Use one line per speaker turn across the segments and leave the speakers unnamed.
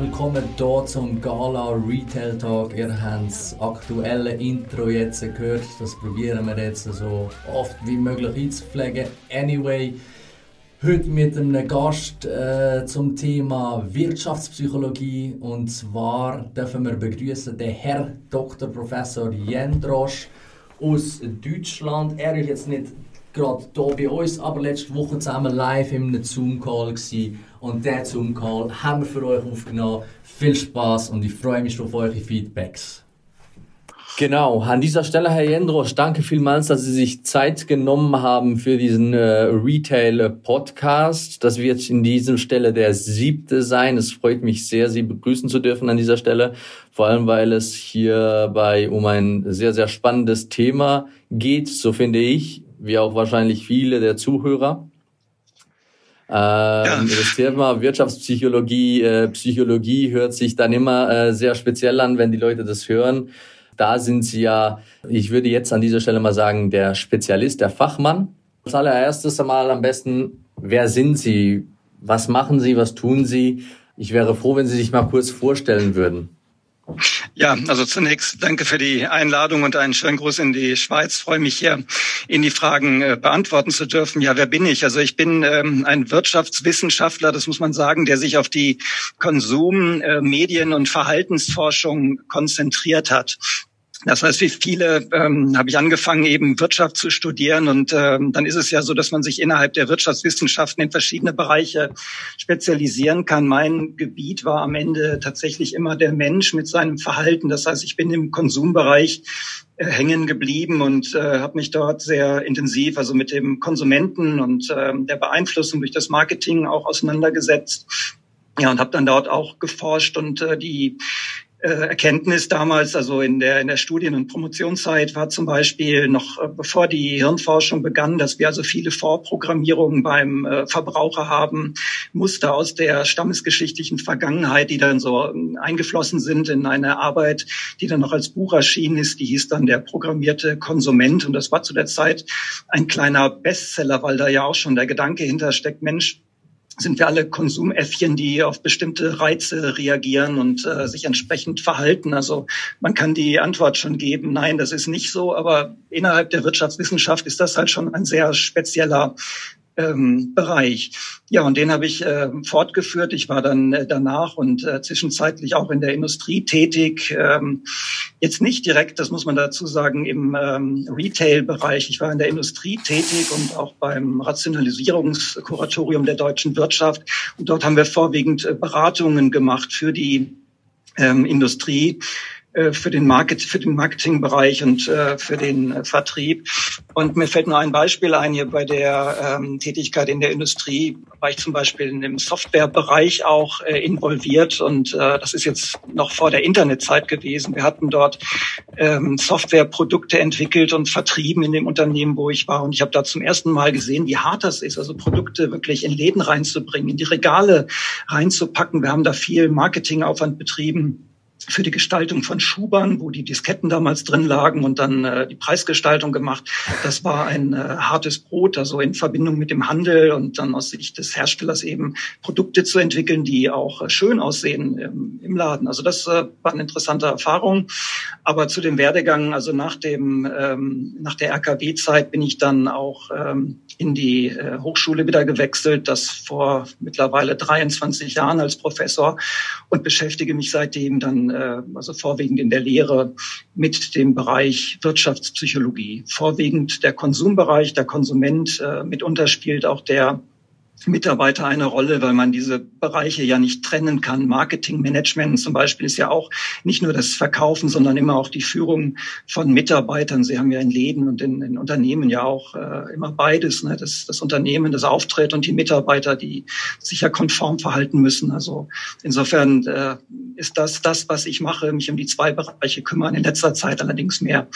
willkommen hier zum Gala Retail Talk. Ihr habt das aktuelle Intro jetzt gehört. Das probieren wir jetzt so oft wie möglich einzupflegen. Anyway, heute mit einem Gast äh, zum Thema Wirtschaftspsychologie. Und zwar dürfen wir begrüßen den Herr Dr. Professor Jendrosch aus Deutschland. Er ist jetzt nicht gerade hier bei uns, aber letzte Woche zusammen live einem Zoom-Call und diesen Zoom-Call haben wir für euch aufgenommen. Viel Spaß und ich freue mich auf eure Feedbacks. Genau, an dieser Stelle, Herr Jendrosch, danke vielmals, dass Sie sich Zeit genommen haben für diesen äh, Retail-Podcast. Das wird in diesem Stelle der siebte sein. Es freut mich sehr, Sie begrüßen zu dürfen an dieser Stelle, vor allem weil es hierbei um ein sehr, sehr spannendes Thema geht, so finde ich, wie auch wahrscheinlich viele der Zuhörer. Ähm, ja. Das Thema Wirtschaftspsychologie, äh, Psychologie hört sich dann immer äh, sehr speziell an, wenn die Leute das hören. Da sind sie ja, ich würde jetzt an dieser Stelle mal sagen, der Spezialist, der Fachmann. Als allererstes einmal am besten, wer sind Sie? Was machen Sie? Was tun Sie? Ich wäre froh, wenn Sie sich mal kurz vorstellen würden.
Ja, also zunächst danke für die Einladung und einen schönen Gruß in die Schweiz. Ich freue mich hier, Ihnen die Fragen äh, beantworten zu dürfen. Ja, wer bin ich? Also ich bin ähm, ein Wirtschaftswissenschaftler, das muss man sagen, der sich auf die Konsum-, äh, Medien- und Verhaltensforschung konzentriert hat. Das heißt, wie viele ähm, habe ich angefangen, eben Wirtschaft zu studieren. Und ähm, dann ist es ja so, dass man sich innerhalb der Wirtschaftswissenschaften in verschiedene Bereiche spezialisieren kann. Mein Gebiet war am Ende tatsächlich immer der Mensch mit seinem Verhalten. Das heißt, ich bin im Konsumbereich äh, hängen geblieben und äh, habe mich dort sehr intensiv, also mit dem Konsumenten und äh, der Beeinflussung durch das Marketing auch auseinandergesetzt. Ja, und habe dann dort auch geforscht und äh, die Erkenntnis damals, also in der, in der Studien- und Promotionszeit war zum Beispiel noch, äh, bevor die Hirnforschung begann, dass wir also viele Vorprogrammierungen beim äh, Verbraucher haben, Muster aus der stammesgeschichtlichen Vergangenheit, die dann so ähm, eingeflossen sind in eine Arbeit, die dann noch als Buch erschienen ist, die hieß dann der programmierte Konsument. Und das war zu der Zeit ein kleiner Bestseller, weil da ja auch schon der Gedanke hintersteckt, Mensch, sind wir alle Konsumäffchen, die auf bestimmte Reize reagieren und äh, sich entsprechend verhalten. Also man kann die Antwort schon geben, nein, das ist nicht so, aber innerhalb der Wirtschaftswissenschaft ist das halt schon ein sehr spezieller ähm, Bereich. Ja, und den habe ich äh, fortgeführt. Ich war dann äh, danach und äh, zwischenzeitlich auch in der Industrie tätig. Ähm, jetzt nicht direkt, das muss man dazu sagen, im ähm, Retail-Bereich. Ich war in der Industrie tätig und auch beim Rationalisierungskuratorium der deutschen Wirtschaft. Und dort haben wir vorwiegend äh, Beratungen gemacht für die ähm, Industrie für den Market, für den Marketingbereich und äh, für den äh, Vertrieb. Und mir fällt nur ein Beispiel ein hier bei der ähm, Tätigkeit in der Industrie war ich zum Beispiel in dem Softwarebereich auch äh, involviert und äh, das ist jetzt noch vor der Internetzeit gewesen. Wir hatten dort ähm, Softwareprodukte entwickelt und vertrieben in dem Unternehmen, wo ich war und ich habe da zum ersten Mal gesehen, wie hart das ist, also Produkte wirklich in Läden reinzubringen, in die Regale reinzupacken. Wir haben da viel Marketingaufwand betrieben für die Gestaltung von Schubern, wo die Disketten damals drin lagen und dann äh, die Preisgestaltung gemacht. Das war ein äh, hartes Brot, also in Verbindung mit dem Handel und dann aus Sicht des Herstellers eben Produkte zu entwickeln, die auch äh, schön aussehen ähm, im Laden. Also das äh, war eine interessante Erfahrung. Aber zu dem Werdegang, also nach dem ähm, nach der RKW-Zeit bin ich dann auch ähm, in die äh, Hochschule wieder gewechselt, das vor mittlerweile 23 Jahren als Professor und beschäftige mich seitdem dann äh, also vorwiegend in der Lehre mit dem Bereich Wirtschaftspsychologie. Vorwiegend der Konsumbereich, der Konsument, äh, mitunter spielt auch der Mitarbeiter eine Rolle, weil man diese Bereiche ja nicht trennen kann. Marketing, Management zum Beispiel ist ja auch nicht nur das Verkaufen, sondern immer auch die Führung von Mitarbeitern. Sie haben ja in Läden und in, in Unternehmen ja auch äh, immer beides. Ne? Das, das Unternehmen, das auftritt und die Mitarbeiter, die sich ja konform verhalten müssen. Also insofern äh, ist das das, was ich mache, mich um die zwei Bereiche kümmern. In letzter Zeit allerdings mehr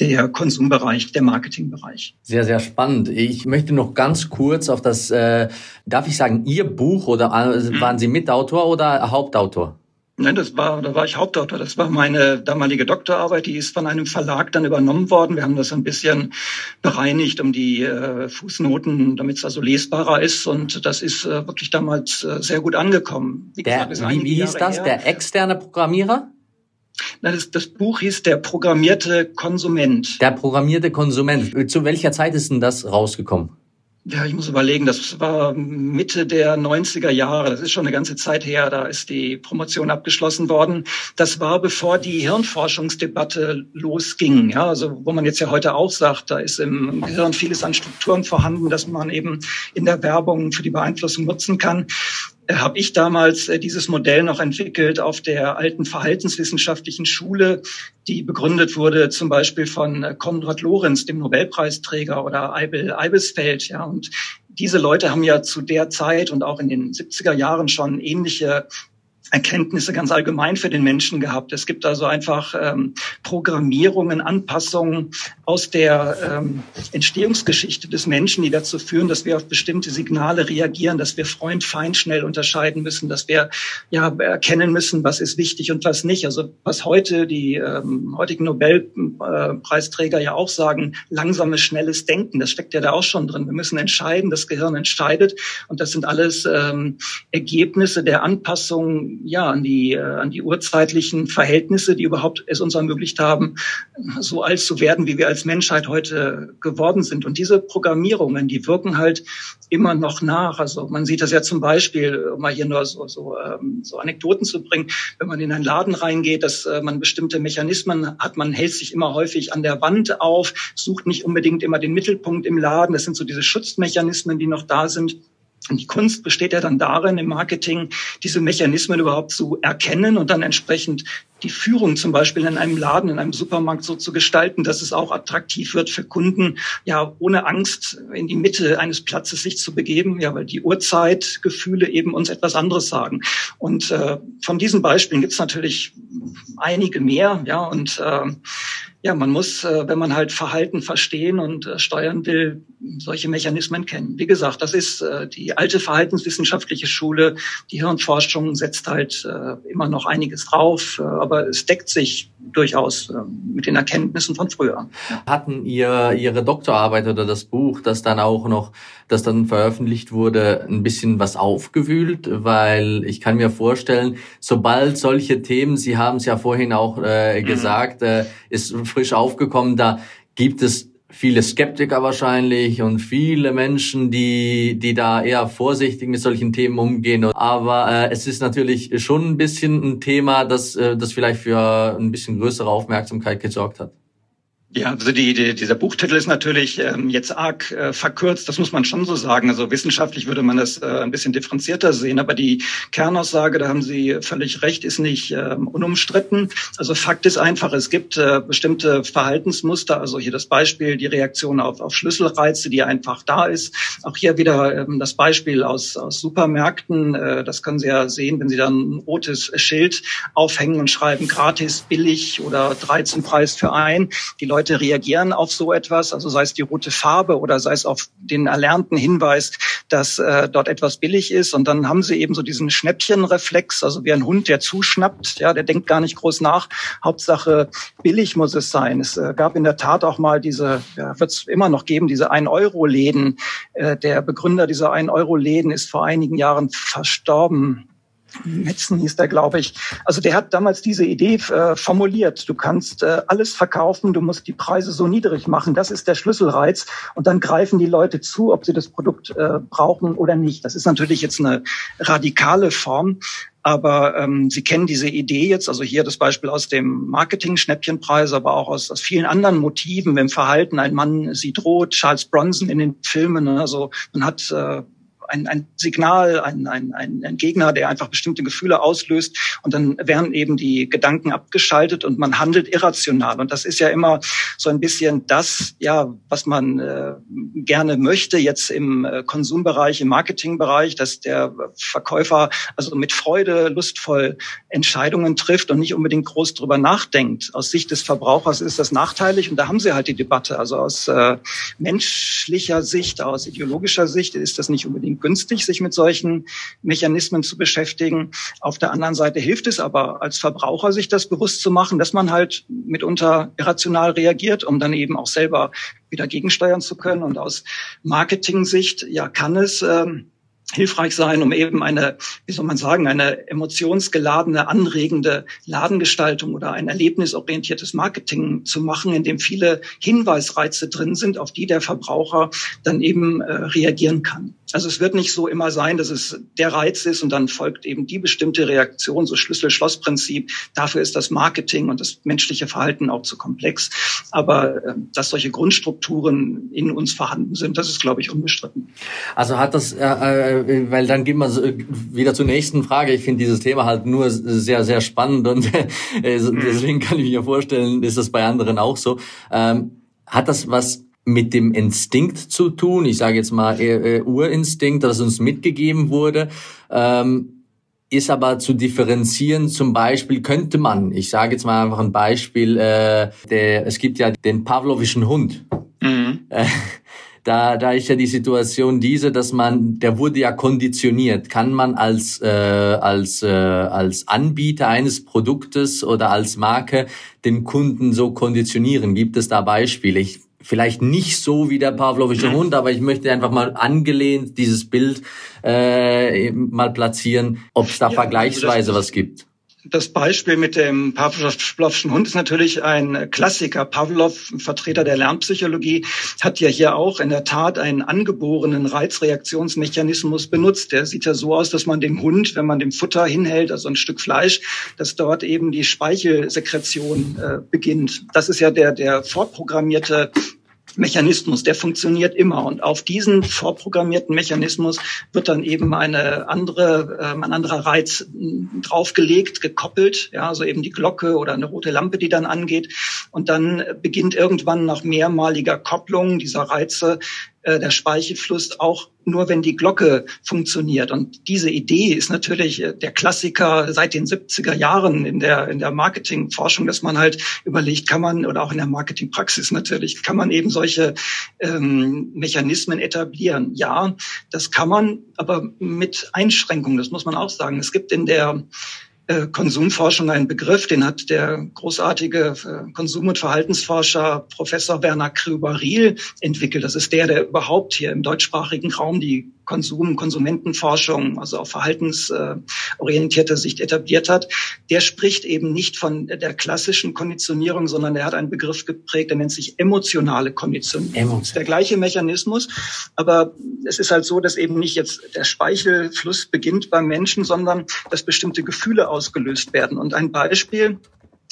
der Konsumbereich, der Marketingbereich.
Sehr, sehr spannend. Ich möchte noch ganz kurz auf das, äh, darf ich sagen, Ihr Buch oder äh, waren Sie Mitautor oder Hauptautor?
Nein, das war, da war ich Hauptautor. Das war meine damalige Doktorarbeit. Die ist von einem Verlag dann übernommen worden. Wir haben das ein bisschen bereinigt um die äh, Fußnoten, damit es also lesbarer ist. Und das ist äh, wirklich damals äh, sehr gut angekommen.
Wie, der, gesagt, wie, wie hieß das? Her. Der externe Programmierer?
Nein, das, das Buch hieß Der programmierte Konsument.
Der programmierte Konsument. Zu welcher Zeit ist denn das rausgekommen?
Ja, ich muss überlegen, das war Mitte der 90er Jahre, das ist schon eine ganze Zeit her, da ist die Promotion abgeschlossen worden. Das war bevor die Hirnforschungsdebatte losging, ja, also wo man jetzt ja heute auch sagt, da ist im Gehirn vieles an Strukturen vorhanden, dass man eben in der Werbung für die Beeinflussung nutzen kann habe ich damals äh, dieses Modell noch entwickelt auf der alten verhaltenswissenschaftlichen Schule, die begründet wurde zum Beispiel von äh, Konrad Lorenz, dem Nobelpreisträger, oder Eibel Eibesfeld. Ja, und diese Leute haben ja zu der Zeit und auch in den 70er Jahren schon ähnliche Erkenntnisse ganz allgemein für den Menschen gehabt. Es gibt also einfach ähm, Programmierungen, Anpassungen aus der ähm, Entstehungsgeschichte des Menschen, die dazu führen, dass wir auf bestimmte Signale reagieren, dass wir Freund, Feind schnell unterscheiden müssen, dass wir ja erkennen müssen, was ist wichtig und was nicht. Also was heute die ähm, heutigen Nobelpreisträger ja auch sagen, langsames, schnelles Denken, das steckt ja da auch schon drin. Wir müssen entscheiden, das Gehirn entscheidet und das sind alles ähm, Ergebnisse der Anpassung ja, an die, äh, an die urzeitlichen Verhältnisse, die überhaupt es uns ermöglicht haben, so alt zu werden, wie wir als Menschheit heute geworden sind. Und diese Programmierungen, die wirken halt immer noch nach. Also man sieht das ja zum Beispiel, um mal hier nur so, so, ähm, so Anekdoten zu bringen, wenn man in einen Laden reingeht, dass äh, man bestimmte Mechanismen hat, man hält sich immer häufig an der Wand auf, sucht nicht unbedingt immer den Mittelpunkt im Laden. Das sind so diese Schutzmechanismen, die noch da sind. Und die Kunst besteht ja dann darin, im Marketing diese Mechanismen überhaupt zu erkennen und dann entsprechend die Führung zum Beispiel in einem Laden, in einem Supermarkt so zu gestalten, dass es auch attraktiv wird für Kunden, ja, ohne Angst in die Mitte eines Platzes sich zu begeben, ja, weil die Uhrzeitgefühle eben uns etwas anderes sagen. Und äh, von diesen Beispielen gibt es natürlich einige mehr, ja, und äh, ja, man muss, äh, wenn man halt Verhalten verstehen und äh, steuern will, solche Mechanismen kennen. Wie gesagt, das ist äh, die alte verhaltenswissenschaftliche Schule. Die Hirnforschung setzt halt immer noch einiges drauf, aber es deckt sich durchaus mit den Erkenntnissen von früher.
Hatten ihr Ihre Doktorarbeit oder das Buch, das dann auch noch, das dann veröffentlicht wurde, ein bisschen was aufgewühlt? Weil ich kann mir vorstellen, sobald solche Themen, Sie haben es ja vorhin auch äh, mhm. gesagt, äh, ist frisch aufgekommen, da gibt es viele Skeptiker wahrscheinlich und viele Menschen, die, die da eher vorsichtig mit solchen Themen umgehen. Aber äh, es ist natürlich schon ein bisschen ein Thema, das, äh, das vielleicht für ein bisschen größere Aufmerksamkeit gesorgt hat.
Ja, also die, die, dieser Buchtitel ist natürlich ähm, jetzt arg äh, verkürzt, das muss man schon so sagen. Also wissenschaftlich würde man das äh, ein bisschen differenzierter sehen, aber die Kernaussage, da haben Sie völlig recht, ist nicht ähm, unumstritten. Also Fakt ist einfach, es gibt äh, bestimmte Verhaltensmuster, also hier das Beispiel, die Reaktion auf, auf Schlüsselreize, die einfach da ist. Auch hier wieder ähm, das Beispiel aus, aus Supermärkten, äh, das können Sie ja sehen, wenn Sie dann ein rotes Schild aufhängen und schreiben gratis, billig oder 13 Preis für ein. Die Leute Leute reagieren auf so etwas, also sei es die rote Farbe oder sei es auf den erlernten Hinweis, dass äh, dort etwas billig ist. Und dann haben sie eben so diesen Schnäppchenreflex, also wie ein Hund, der zuschnappt, ja, der denkt gar nicht groß nach. Hauptsache billig muss es sein. Es äh, gab in der Tat auch mal diese, ja, wird es immer noch geben, diese 1-Euro-Läden. Äh, der Begründer dieser 1-Euro-Läden ist vor einigen Jahren verstorben. Metzen hieß der, glaube ich. Also der hat damals diese Idee äh, formuliert. Du kannst äh, alles verkaufen, du musst die Preise so niedrig machen. Das ist der Schlüsselreiz. Und dann greifen die Leute zu, ob sie das Produkt äh, brauchen oder nicht. Das ist natürlich jetzt eine radikale Form. Aber ähm, Sie kennen diese Idee jetzt, also hier das Beispiel aus dem Marketing-Schnäppchenpreis, aber auch aus, aus vielen anderen Motiven im Verhalten. Ein Mann sieht rot, Charles Bronson in den Filmen. Also man hat äh, ein, ein Signal, ein, ein, ein Gegner, der einfach bestimmte Gefühle auslöst und dann werden eben die Gedanken abgeschaltet und man handelt irrational. Und das ist ja immer so ein bisschen das, ja, was man äh, gerne möchte jetzt im äh, Konsumbereich, im Marketingbereich, dass der Verkäufer also mit Freude lustvoll Entscheidungen trifft und nicht unbedingt groß drüber nachdenkt. Aus Sicht des Verbrauchers ist das nachteilig und da haben sie halt die Debatte. Also aus äh, menschlicher Sicht, aus ideologischer Sicht ist das nicht unbedingt günstig, sich mit solchen Mechanismen zu beschäftigen. Auf der anderen Seite hilft es aber als Verbraucher, sich das bewusst zu machen, dass man halt mitunter irrational reagiert, um dann eben auch selber wieder gegensteuern zu können. Und aus Marketing-Sicht, ja, kann es ähm, hilfreich sein, um eben eine, wie soll man sagen, eine emotionsgeladene, anregende Ladengestaltung oder ein erlebnisorientiertes Marketing zu machen, in dem viele Hinweisreize drin sind, auf die der Verbraucher dann eben äh, reagieren kann. Also es wird nicht so immer sein, dass es der Reiz ist und dann folgt eben die bestimmte Reaktion, so Schlüssel-Schloss-Prinzip. Dafür ist das Marketing und das menschliche Verhalten auch zu komplex. Aber äh, dass solche Grundstrukturen in uns vorhanden sind, das ist, glaube ich, unbestritten.
Also hat das, äh, äh weil dann gehen wir wieder zur nächsten Frage. Ich finde dieses Thema halt nur sehr, sehr spannend und äh, mhm. deswegen kann ich mir vorstellen, ist das bei anderen auch so. Ähm, hat das was mit dem Instinkt zu tun. Ich sage jetzt mal äh, Urinstinkt, das uns mitgegeben wurde. Ähm, ist aber zu differenzieren. Zum Beispiel könnte man, ich sage jetzt mal einfach ein Beispiel, äh, der, es gibt ja den Pavlovischen Hund. Mhm. Da, da ist ja die Situation diese, dass man, der wurde ja konditioniert. Kann man als äh, als äh, als Anbieter eines Produktes oder als Marke den Kunden so konditionieren? Gibt es da Beispiele? Ich vielleicht nicht so wie der Pavlovische Hund, aber ich möchte einfach mal angelehnt dieses Bild äh, mal platzieren, ob es da ja, vergleichsweise also was gibt.
Das Beispiel mit dem Pavlovschen Hund ist natürlich ein Klassiker. Pavlov, Vertreter der Lernpsychologie, hat ja hier auch in der Tat einen angeborenen Reizreaktionsmechanismus benutzt. Der sieht ja so aus, dass man dem Hund, wenn man dem Futter hinhält, also ein Stück Fleisch, dass dort eben die Speichelsekretion äh, beginnt. Das ist ja der, der vorprogrammierte Mechanismus, der funktioniert immer. Und auf diesen vorprogrammierten Mechanismus wird dann eben eine andere, äh, ein anderer Reiz hm, draufgelegt, gekoppelt, ja, also eben die Glocke oder eine rote Lampe, die dann angeht. Und dann beginnt irgendwann nach mehrmaliger Kopplung dieser Reize äh, der Speichelfluss auch nur, wenn die Glocke funktioniert. Und diese Idee ist natürlich äh, der Klassiker seit den 70er Jahren in der, in der Marketingforschung, dass man halt überlegt, kann man, oder auch in der Marketingpraxis natürlich, kann man eben solche ähm, Mechanismen etablieren. Ja, das kann man, aber mit Einschränkungen, das muss man auch sagen. Es gibt in der Konsumforschung ein Begriff, den hat der großartige äh, Konsum- und Verhaltensforscher Professor Werner Krüber-Riel entwickelt. Das ist der, der überhaupt hier im deutschsprachigen Raum die Konsum, Konsumentenforschung, also auf verhaltensorientierte Sicht etabliert hat, der spricht eben nicht von der klassischen Konditionierung, sondern er hat einen Begriff geprägt, der nennt sich emotionale Konditionierung. Emotion. Das ist der gleiche Mechanismus, aber es ist halt so, dass eben nicht jetzt der Speichelfluss beginnt beim Menschen, sondern dass bestimmte Gefühle ausgelöst werden. Und ein Beispiel,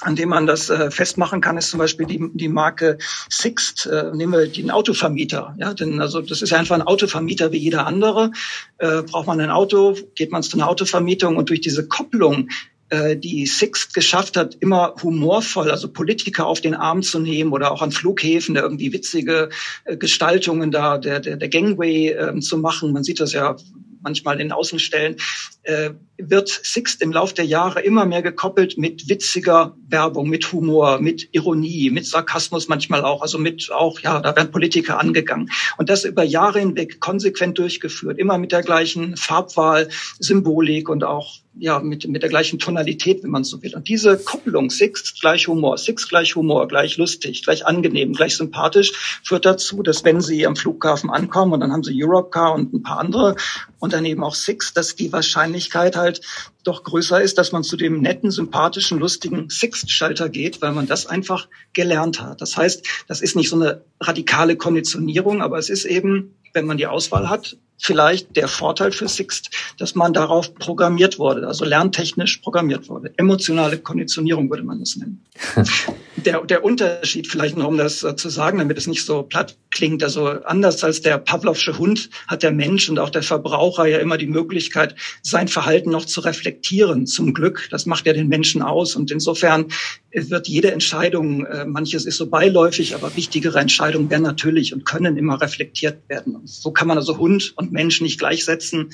an dem man das äh, festmachen kann, ist zum Beispiel die, die Marke Sixt. Äh, nehmen wir den Autovermieter. Ja, denn also das ist ja einfach ein Autovermieter wie jeder andere. Äh, braucht man ein Auto, geht man zu einer Autovermietung und durch diese Kopplung äh, die Sixt geschafft hat, immer humorvoll, also Politiker auf den Arm zu nehmen oder auch an Flughäfen da irgendwie witzige äh, Gestaltungen da der, der, der Gangway äh, zu machen. Man sieht das ja manchmal in Außenstellen, äh, wird Sixt im Lauf der Jahre immer mehr gekoppelt mit witziger Werbung, mit Humor, mit Ironie, mit Sarkasmus manchmal auch, also mit auch, ja, da werden Politiker angegangen. Und das über Jahre hinweg konsequent durchgeführt, immer mit der gleichen Farbwahl, Symbolik und auch ja, mit, mit der gleichen Tonalität, wenn man so will. Und diese Kopplung, Six gleich Humor, Six gleich Humor, gleich lustig, gleich angenehm, gleich sympathisch, führt dazu, dass wenn Sie am Flughafen ankommen und dann haben Sie Europcar und ein paar andere und dann eben auch Six, dass die Wahrscheinlichkeit halt doch größer ist, dass man zu dem netten, sympathischen, lustigen Sixt-Schalter geht, weil man das einfach gelernt hat. Das heißt, das ist nicht so eine radikale Konditionierung, aber es ist eben, wenn man die Auswahl hat, vielleicht der Vorteil für Sixt, dass man darauf programmiert wurde, also lerntechnisch programmiert wurde. Emotionale Konditionierung würde man das nennen. der, der Unterschied vielleicht noch, um das äh, zu sagen, damit es nicht so platt klingt, also anders als der Pavlovsche Hund hat der Mensch und auch der Verbraucher ja immer die Möglichkeit, sein Verhalten noch zu reflektieren, zum Glück. Das macht ja den Menschen aus und insofern wird jede Entscheidung, äh, manches ist so beiläufig, aber wichtigere Entscheidungen werden natürlich und können immer reflektiert werden. Und so kann man also Hund und Mensch nicht gleichsetzen,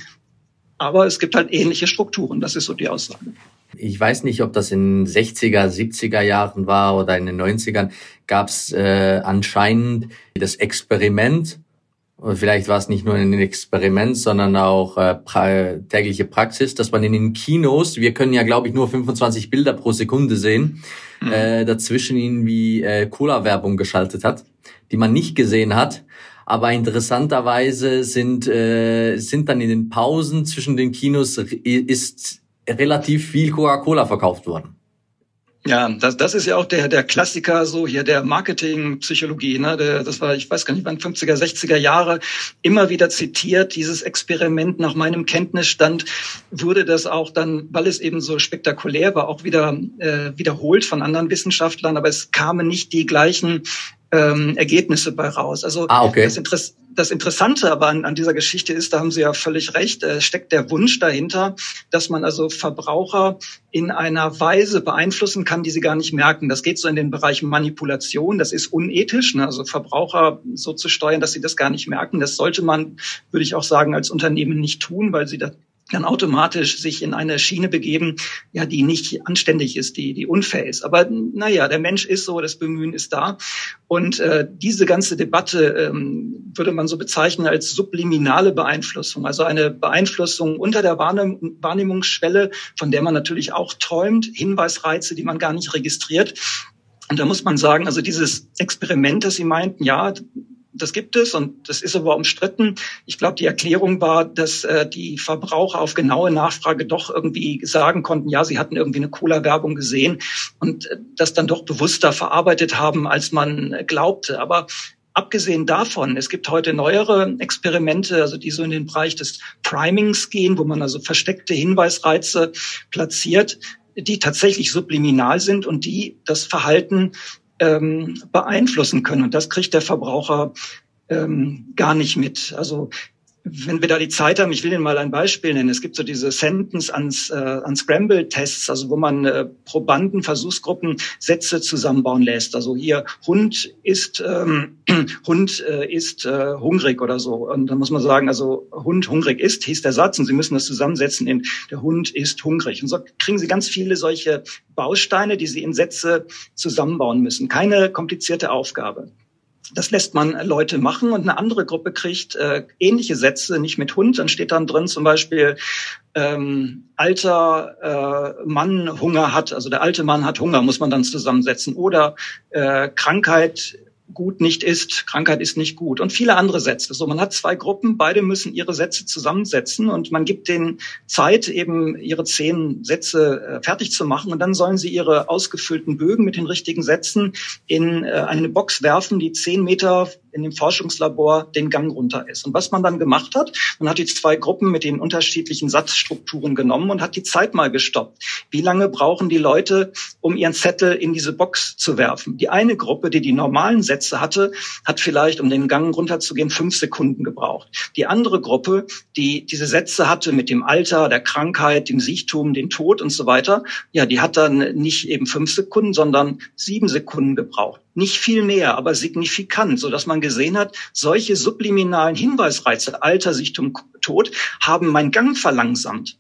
aber es gibt halt ähnliche Strukturen, das ist so die Aussage.
Ich weiß nicht, ob das in 60er, 70er Jahren war oder in den 90ern, gab es äh, anscheinend das Experiment, und vielleicht war es nicht nur ein Experiment, sondern auch äh, pra tägliche Praxis, dass man in den Kinos, wir können ja, glaube ich, nur 25 Bilder pro Sekunde sehen, mhm. äh, dazwischen irgendwie äh, Cola-Werbung geschaltet hat, die man nicht gesehen hat. Aber interessanterweise sind, äh, sind dann in den Pausen zwischen den Kinos ist relativ viel Coca-Cola verkauft worden.
Ja, das, das ist ja auch der, der Klassiker so hier der Marketingpsychologie. Ne? Der, das war, ich weiß gar nicht, wann 50er, 60er Jahre immer wieder zitiert. Dieses Experiment nach meinem Kenntnisstand wurde das auch dann, weil es eben so spektakulär war, auch wieder äh, wiederholt von anderen Wissenschaftlern. Aber es kamen nicht die gleichen ähm, Ergebnisse bei raus. Also ah, okay. das, Interess das Interessante aber an, an dieser Geschichte ist, da haben Sie ja völlig recht, äh, steckt der Wunsch dahinter, dass man also Verbraucher in einer Weise beeinflussen kann, die sie gar nicht merken. Das geht so in den Bereich Manipulation. Das ist unethisch, ne? also Verbraucher so zu steuern, dass sie das gar nicht merken. Das sollte man, würde ich auch sagen, als Unternehmen nicht tun, weil sie da dann automatisch sich in eine Schiene begeben, ja, die nicht anständig ist, die, die unfair ist. Aber naja, der Mensch ist so, das Bemühen ist da. Und äh, diese ganze Debatte ähm, würde man so bezeichnen als subliminale Beeinflussung, also eine Beeinflussung unter der Wahrnehm Wahrnehmungsschwelle, von der man natürlich auch träumt, Hinweisreize, die man gar nicht registriert. Und da muss man sagen, also dieses Experiment, das Sie meinten, ja, das gibt es und das ist aber umstritten. Ich glaube, die Erklärung war, dass äh, die Verbraucher auf genaue Nachfrage doch irgendwie sagen konnten, ja, sie hatten irgendwie eine Cola-Werbung gesehen und äh, das dann doch bewusster verarbeitet haben, als man glaubte. Aber Abgesehen davon, es gibt heute neuere Experimente, also die so in den Bereich des Primings gehen, wo man also versteckte Hinweisreize platziert, die tatsächlich subliminal sind und die das Verhalten ähm, beeinflussen können. Und das kriegt der Verbraucher ähm, gar nicht mit. Also wenn wir da die Zeit haben, ich will Ihnen mal ein Beispiel nennen. Es gibt so diese Sentence ans, äh, Unscramble-Tests, also wo man äh, Probanden, Versuchsgruppen Sätze zusammenbauen lässt. Also hier Hund ist ähm, Hund äh, ist äh, hungrig oder so. Und dann muss man sagen, also Hund hungrig ist, hieß der Satz und Sie müssen das zusammensetzen in der Hund ist hungrig. Und so kriegen Sie ganz viele solche Bausteine, die Sie in Sätze zusammenbauen müssen. Keine komplizierte Aufgabe. Das lässt man Leute machen und eine andere Gruppe kriegt äh, ähnliche Sätze, nicht mit Hund. Dann steht dann drin zum Beispiel, ähm, alter äh, Mann Hunger hat, also der alte Mann hat Hunger, muss man dann zusammensetzen. Oder äh, Krankheit gut nicht ist, Krankheit ist nicht gut und viele andere Sätze. So, man hat zwei Gruppen, beide müssen ihre Sätze zusammensetzen und man gibt denen Zeit, eben ihre zehn Sätze äh, fertig zu machen und dann sollen sie ihre ausgefüllten Bögen mit den richtigen Sätzen in äh, eine Box werfen, die zehn Meter in dem Forschungslabor den Gang runter ist. Und was man dann gemacht hat, man hat die zwei Gruppen mit den unterschiedlichen Satzstrukturen genommen und hat die Zeit mal gestoppt. Wie lange brauchen die Leute, um ihren Zettel in diese Box zu werfen? Die eine Gruppe, die die normalen Sätze hatte, hat vielleicht, um den Gang runterzugehen, fünf Sekunden gebraucht. Die andere Gruppe, die diese Sätze hatte mit dem Alter, der Krankheit, dem Siechtum, dem Tod und so weiter, ja, die hat dann nicht eben fünf Sekunden, sondern sieben Sekunden gebraucht. Nicht viel mehr, aber signifikant, so dass man gesehen hat, solche subliminalen Hinweisreize, Alter, Sichtum, Tod, haben meinen Gang verlangsamt.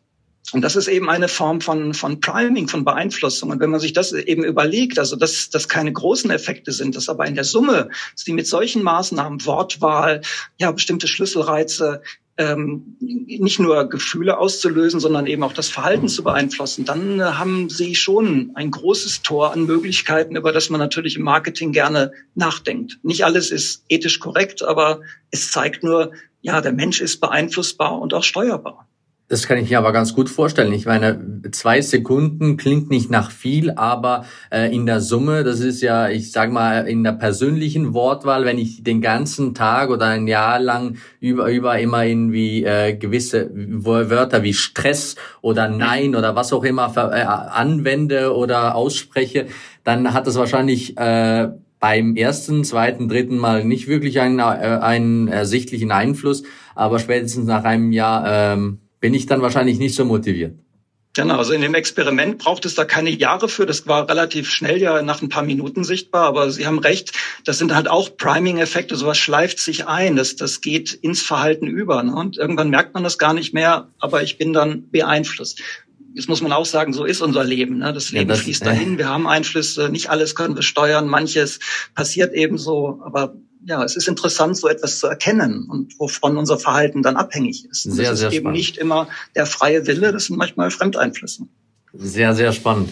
Und das ist eben eine Form von, von Priming, von Beeinflussung. Und wenn man sich das eben überlegt, also dass das keine großen Effekte sind, dass aber in der Summe sie mit solchen Maßnahmen, Wortwahl, ja, bestimmte Schlüsselreize, ähm, nicht nur Gefühle auszulösen, sondern eben auch das Verhalten zu beeinflussen, dann äh, haben sie schon ein großes Tor an Möglichkeiten, über das man natürlich im Marketing gerne nachdenkt. Nicht alles ist ethisch korrekt, aber es zeigt nur, ja, der Mensch ist beeinflussbar und auch steuerbar.
Das kann ich mir aber ganz gut vorstellen. Ich meine, zwei Sekunden klingt nicht nach viel, aber äh, in der Summe, das ist ja, ich sag mal, in der persönlichen Wortwahl, wenn ich den ganzen Tag oder ein Jahr lang über, über immer irgendwie äh, gewisse Wörter wie Stress oder Nein oder was auch immer äh, anwende oder ausspreche, dann hat das wahrscheinlich äh, beim ersten, zweiten, dritten Mal nicht wirklich einen, äh, einen ersichtlichen Einfluss, aber spätestens nach einem Jahr ähm, bin ich dann wahrscheinlich nicht so motiviert.
Genau, also in dem Experiment braucht es da keine Jahre für. Das war relativ schnell ja nach ein paar Minuten sichtbar. Aber Sie haben recht, das sind halt auch Priming-Effekte. Sowas schleift sich ein. Das, das geht ins Verhalten über. Ne? Und irgendwann merkt man das gar nicht mehr. Aber ich bin dann beeinflusst. Jetzt muss man auch sagen, so ist unser Leben. Ne? Das Leben ja, das, fließt dahin. Wir haben Einflüsse. Nicht alles können wir steuern. Manches passiert eben so. Aber ja, es ist interessant, so etwas zu erkennen und wovon unser Verhalten dann abhängig ist.
Sehr,
das
sehr
ist eben
spannend.
nicht immer der freie Wille, das sind manchmal Fremdeinflüsse.
Sehr, sehr spannend.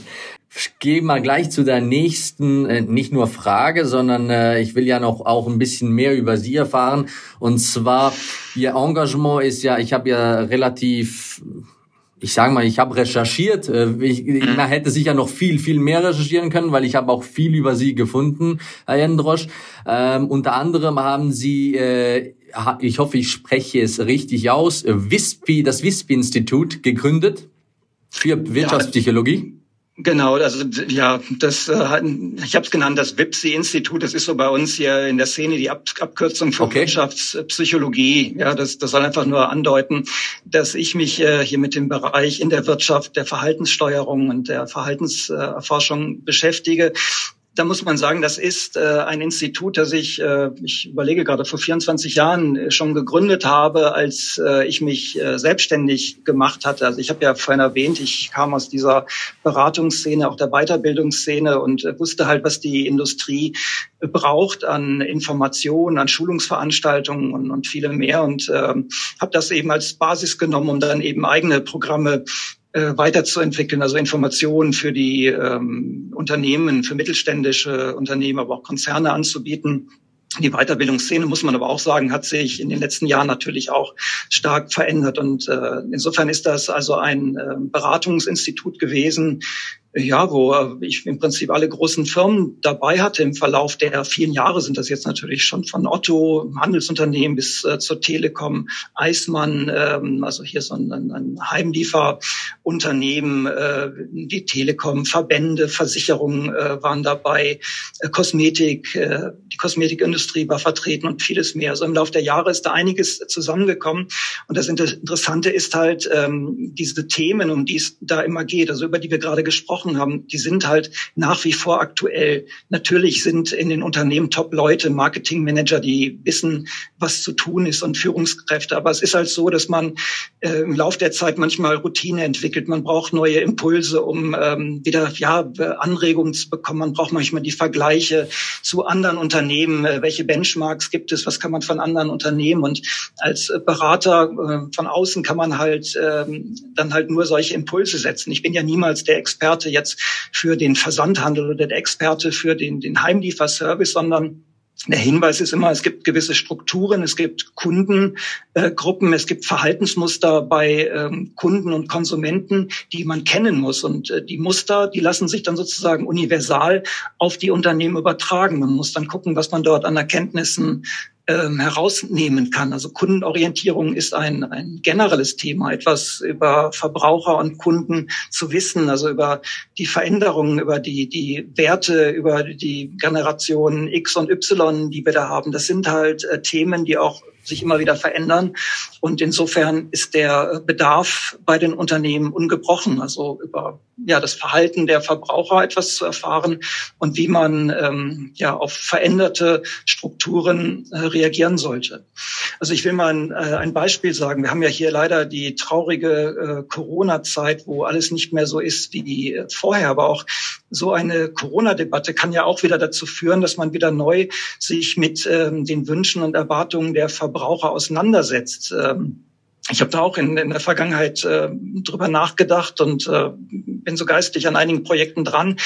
Ich gehe mal gleich zu der nächsten, äh, nicht nur Frage, sondern äh, ich will ja noch auch ein bisschen mehr über Sie erfahren. Und zwar, Ihr Engagement ist ja, ich habe ja relativ ich sage mal, ich habe recherchiert. Äh, ich, man hätte sicher noch viel, viel mehr recherchieren können, weil ich habe auch viel über Sie gefunden, Herr Jendrosch. Ähm, unter anderem haben Sie, äh, ich hoffe, ich spreche es richtig aus, WISPI, das WISPI-Institut gegründet für Wirtschaftspsychologie.
Genau, also ja, das äh, ich habe es genannt, das WIPSI-Institut. Das ist so bei uns hier in der Szene die Ab Abkürzung für
Okay.
Wirtschaftspsychologie. Ja, das, das soll einfach nur andeuten, dass ich mich äh, hier mit dem Bereich in der Wirtschaft der Verhaltenssteuerung und der Verhaltenserforschung beschäftige. Da muss man sagen, das ist äh, ein Institut, das ich, äh, ich überlege gerade, vor 24 Jahren äh, schon gegründet habe, als äh, ich mich äh, selbstständig gemacht hatte. Also ich habe ja vorhin erwähnt, ich kam aus dieser Beratungsszene, auch der Weiterbildungsszene und äh, wusste halt, was die Industrie äh, braucht an Informationen, an Schulungsveranstaltungen und, und viele mehr und ähm, habe das eben als Basis genommen, um dann eben eigene Programme äh, weiterzuentwickeln, also Informationen für die ähm, Unternehmen, für mittelständische Unternehmen, aber auch Konzerne anzubieten. Die Weiterbildungsszene, muss man aber auch sagen, hat sich in den letzten Jahren natürlich auch stark verändert. Und äh, insofern ist das also ein äh, Beratungsinstitut gewesen, ja, wo ich im Prinzip alle großen Firmen dabei hatte im Verlauf der vielen Jahre sind das jetzt natürlich schon von Otto, Handelsunternehmen bis äh, zur Telekom, Eismann, ähm, also hier so ein, ein Heimlieferunternehmen, äh, die Telekom, Verbände, Versicherungen äh, waren dabei, äh, Kosmetik, äh, die Kosmetikindustrie war vertreten und vieles mehr. Also im Laufe der Jahre ist da einiges zusammengekommen. Und das Inter- Interessante ist halt ähm, diese Themen, um die es da immer geht, also über die wir gerade gesprochen haben, die sind halt nach wie vor aktuell. Natürlich sind in den Unternehmen Top-Leute, Marketingmanager, die wissen, was zu tun ist und Führungskräfte. Aber es ist halt so, dass man äh, im Laufe der Zeit manchmal Routine entwickelt. Man braucht neue Impulse, um ähm, wieder ja, Anregungen zu bekommen. Man braucht manchmal die Vergleiche zu anderen Unternehmen. Äh, welche Benchmarks gibt es? Was kann man von anderen Unternehmen? Und als äh, Berater äh, von außen kann man halt ähm, dann halt nur solche Impulse setzen. Ich bin ja niemals der Experte jetzt für den Versandhandel oder der Experte für den, den Heimlieferservice, sondern der Hinweis ist immer, es gibt gewisse Strukturen, es gibt Kundengruppen, es gibt Verhaltensmuster bei ähm, Kunden und Konsumenten, die man kennen muss. Und äh, die Muster, die lassen sich dann sozusagen universal auf die Unternehmen übertragen. Man muss dann gucken, was man dort an Erkenntnissen ähm, herausnehmen kann. Also Kundenorientierung ist ein, ein generelles Thema, etwas über Verbraucher und Kunden zu wissen, also über die Veränderungen, über die, die Werte, über die Generationen X und Y, die wir da haben. Das sind halt äh, Themen, die auch sich immer wieder verändern. Und insofern ist der Bedarf bei den Unternehmen ungebrochen, also über ja, das Verhalten der Verbraucher etwas zu erfahren und wie man ähm, ja, auf veränderte Strukturen äh, reagieren sollte. Also ich will mal ein, äh, ein Beispiel sagen. Wir haben ja hier leider die traurige äh, Corona-Zeit, wo alles nicht mehr so ist wie äh, vorher, aber auch so eine Corona-Debatte kann ja auch wieder dazu führen, dass man wieder neu sich mit ähm, den Wünschen und Erwartungen der Verbraucher auseinandersetzt. Ähm, ich habe da auch in, in der Vergangenheit äh, drüber nachgedacht und äh, bin so geistig an einigen Projekten dran.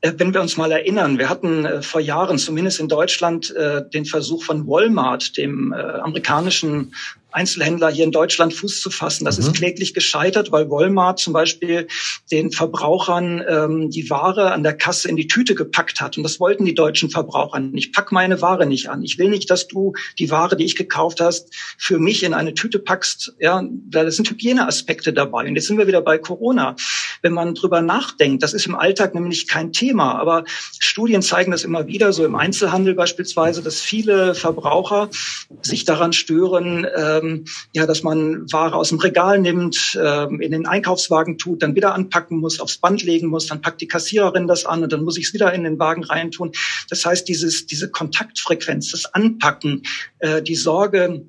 Äh, wenn wir uns mal erinnern, wir hatten äh, vor Jahren, zumindest in Deutschland, äh, den Versuch von Walmart, dem äh, amerikanischen Einzelhändler hier in Deutschland Fuß zu fassen. Das
Mhm.
ist kläglich gescheitert, weil Walmart zum Beispiel den Verbrauchern ähm, die Ware an der Kasse in die Tüte gepackt hat. Und das wollten die deutschen Verbraucher nicht. Ich pack meine Ware nicht an. Ich will nicht, dass du die Ware, die ich gekauft hast, für mich in eine Tüte packst. Ja, da sind Hygieneaspekte dabei. Und jetzt sind wir wieder bei Corona. Wenn man drüber nachdenkt, das ist im Alltag nämlich kein Thema. Aber Studien zeigen das immer wieder, so im Einzelhandel beispielsweise, dass viele Verbraucher sich daran stören, ähm, ja, dass man Ware aus dem Regal nimmt, ähm, in den Einkaufswagen tut, dann wieder anpacken muss, aufs Band legen muss, dann packt die Kassiererin das an und dann muss ich es wieder in den Wagen reintun. Das heißt, dieses, diese Kontaktfrequenz, das Anpacken, äh, die Sorge,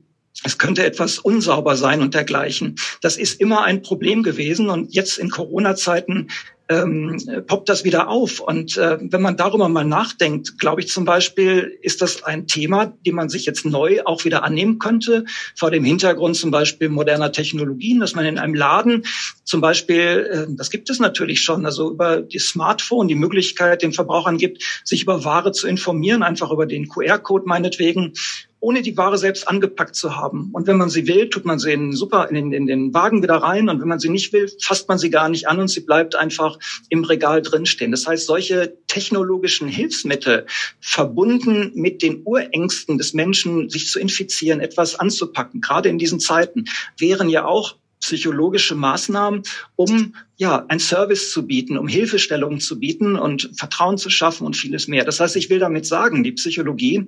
es könnte etwas unsauber sein und dergleichen. Das ist immer ein Problem gewesen. Und jetzt in Corona-Zeiten ähm, poppt das wieder auf. Und äh, wenn man darüber mal nachdenkt, glaube ich zum Beispiel, ist das ein Thema, dem man sich jetzt neu auch wieder annehmen könnte, vor dem Hintergrund zum Beispiel moderner Technologien, dass man in einem Laden zum Beispiel, äh, das gibt es natürlich schon, also über die Smartphone die Möglichkeit den Verbrauchern gibt, sich über Ware zu informieren, einfach über den QR-Code meinetwegen ohne die Ware selbst angepackt zu haben. Und wenn man sie will, tut man sie in, super in den, in den Wagen wieder rein. Und wenn man sie nicht will, fasst man sie gar nicht an und sie bleibt einfach im Regal drinstehen. Das heißt, solche technologischen Hilfsmittel verbunden mit den Urängsten des Menschen, sich zu infizieren, etwas anzupacken, gerade in diesen Zeiten, wären ja auch psychologische Maßnahmen, um ja ein Service zu bieten, um Hilfestellungen zu bieten und Vertrauen zu schaffen und vieles mehr. Das heißt, ich will damit sagen, die Psychologie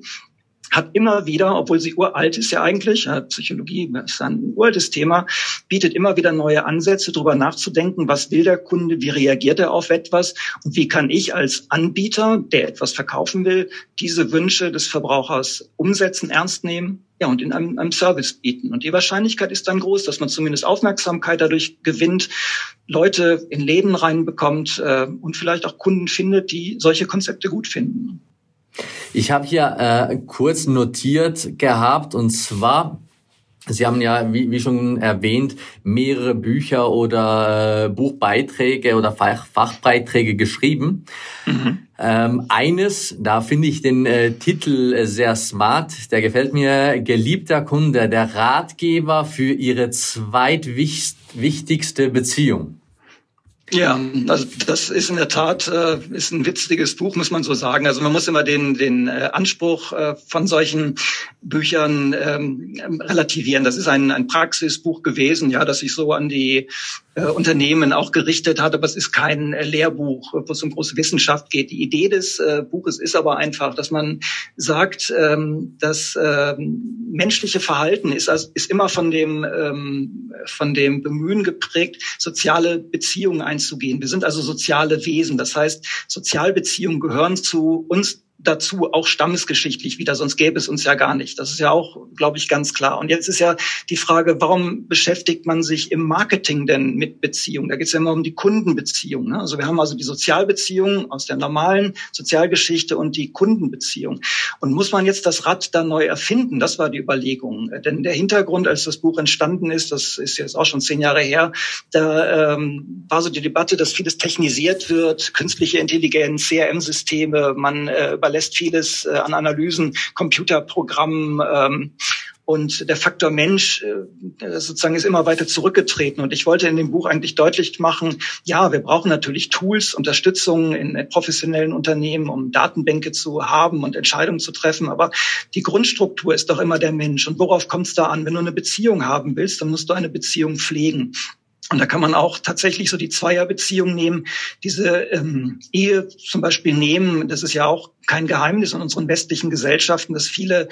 hat immer wieder, obwohl sie uralt ist ja eigentlich, ja, Psychologie ist ein uraltes Thema, bietet immer wieder neue Ansätze, darüber nachzudenken, was will der Kunde, wie reagiert er auf etwas und wie kann ich als Anbieter, der etwas verkaufen will, diese Wünsche des Verbrauchers umsetzen, ernst nehmen ja, und in einem, einem Service bieten. Und die Wahrscheinlichkeit ist dann groß, dass man zumindest Aufmerksamkeit dadurch gewinnt, Leute in Läden reinbekommt äh, und vielleicht auch Kunden findet, die solche Konzepte gut finden.
Ich habe hier äh, kurz notiert gehabt und zwar Sie haben ja, wie, wie schon erwähnt, mehrere Bücher oder äh, Buchbeiträge oder Fach, Fachbeiträge geschrieben. Mhm. Ähm, eines, da finde ich den äh, Titel äh, sehr smart, der gefällt mir, geliebter Kunde, der Ratgeber für Ihre zweitwichtigste Beziehung.
Ja, also das ist in der Tat äh, ist ein witziges Buch, muss man so sagen. Also man muss immer den den äh, Anspruch äh, von solchen Büchern ähm, relativieren. Das ist ein ein Praxisbuch gewesen, ja, das sich so an die Unternehmen auch gerichtet hat, aber es ist kein äh, Lehrbuch, wo es um große Wissenschaft geht. Die Idee des äh, Buches ist aber einfach, dass man sagt, ähm, das ähm, menschliche Verhalten ist, ist immer von dem, ähm, von dem Bemühen geprägt, soziale Beziehungen einzugehen. Wir sind also soziale Wesen. Das heißt, Sozialbeziehungen gehören zu uns dazu auch stammesgeschichtlich wieder, sonst gäbe es uns ja gar nicht. Das ist ja auch, glaube ich, ganz klar. Und jetzt ist ja die Frage, warum beschäftigt man sich im Marketing denn mit Beziehungen? Da geht es ja immer um die Kundenbeziehung. Ne? Also wir haben also die Sozialbeziehung aus der normalen Sozialgeschichte und die Kundenbeziehung. Und muss man jetzt das Rad da neu erfinden? Das war die Überlegung. Denn der Hintergrund, als das Buch entstanden ist, das ist jetzt auch schon zehn Jahre her, da ähm, war so die Debatte, dass vieles technisiert wird, künstliche Intelligenz, CRM-Systeme, man äh, überlässt vieles äh, an Analysen, Computerprogrammen. Ähm, und der Faktor Mensch äh, sozusagen ist immer weiter zurückgetreten. Und ich wollte in dem Buch eigentlich deutlich machen, ja, wir brauchen natürlich Tools, Unterstützung in professionellen Unternehmen, um Datenbänke zu haben und Entscheidungen zu treffen. Aber die Grundstruktur ist doch immer der Mensch. Und worauf kommt es da an? Wenn du eine Beziehung haben willst, dann musst du eine Beziehung pflegen. Und da kann man auch tatsächlich so die Zweierbeziehung nehmen, diese ähm, Ehe zum Beispiel nehmen. Das ist ja auch kein Geheimnis in unseren westlichen Gesellschaften, dass viele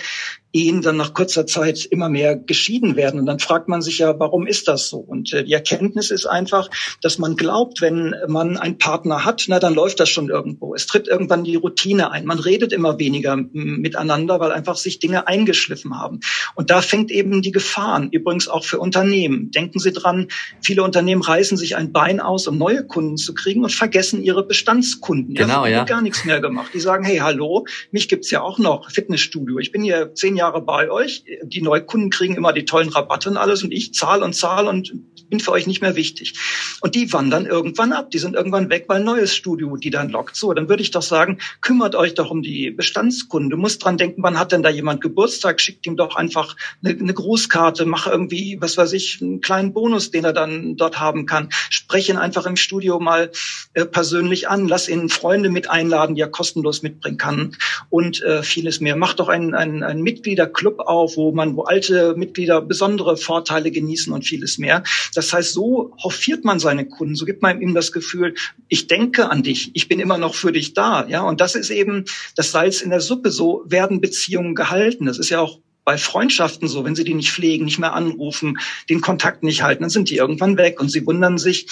Ehen dann nach kurzer Zeit immer mehr geschieden werden. Und dann fragt man sich ja, warum ist das so? Und äh, die Erkenntnis ist einfach, dass man glaubt, wenn man einen Partner hat, na dann läuft das schon irgendwo. Es tritt irgendwann die Routine ein. Man redet immer weniger miteinander, weil einfach sich Dinge eingeschliffen haben. Und da fängt eben die Gefahr an. Übrigens auch für Unternehmen. Denken Sie dran, viele Unternehmen reißen sich ein Bein aus, um neue Kunden zu kriegen und vergessen ihre Bestandskunden.
Genau, ja.
ja. gar nichts mehr gemacht. Die sagen, hey, hallo, mich gibt's ja auch noch, Fitnessstudio. Ich bin hier zehn Jahre bei euch. Die Neukunden kriegen immer die tollen Rabatte und alles und ich zahle und zahle und bin für euch nicht mehr wichtig. Und die wandern irgendwann ab. Die sind irgendwann weg, weil ein neues Studio die dann lockt. So, dann würde ich doch sagen, kümmert euch doch um die Bestandskunden. Du musst dran denken, wann hat denn da jemand Geburtstag? Schickt ihm doch einfach eine, eine Grußkarte, mach irgendwie, was weiß ich, einen kleinen Bonus, den er dann dort haben kann. Sprech ihn einfach im Studio mal äh, persönlich an. Lass ihn Freunde mit einladen, die er kostenlos mitbringen kann und äh, vieles mehr. Mach doch einen, einen, einen Mitgliederclub auf, wo man, wo alte Mitglieder besondere Vorteile genießen und vieles mehr. Das heißt, so hofiert man seine Kunden, so gibt man ihm das Gefühl, ich denke an dich, ich bin immer noch für dich da, ja. Und das ist eben das Salz in der Suppe. So werden Beziehungen gehalten. Das ist ja auch bei Freundschaften so, wenn sie die nicht pflegen, nicht mehr anrufen, den Kontakt nicht halten, dann sind die irgendwann weg und sie wundern sich,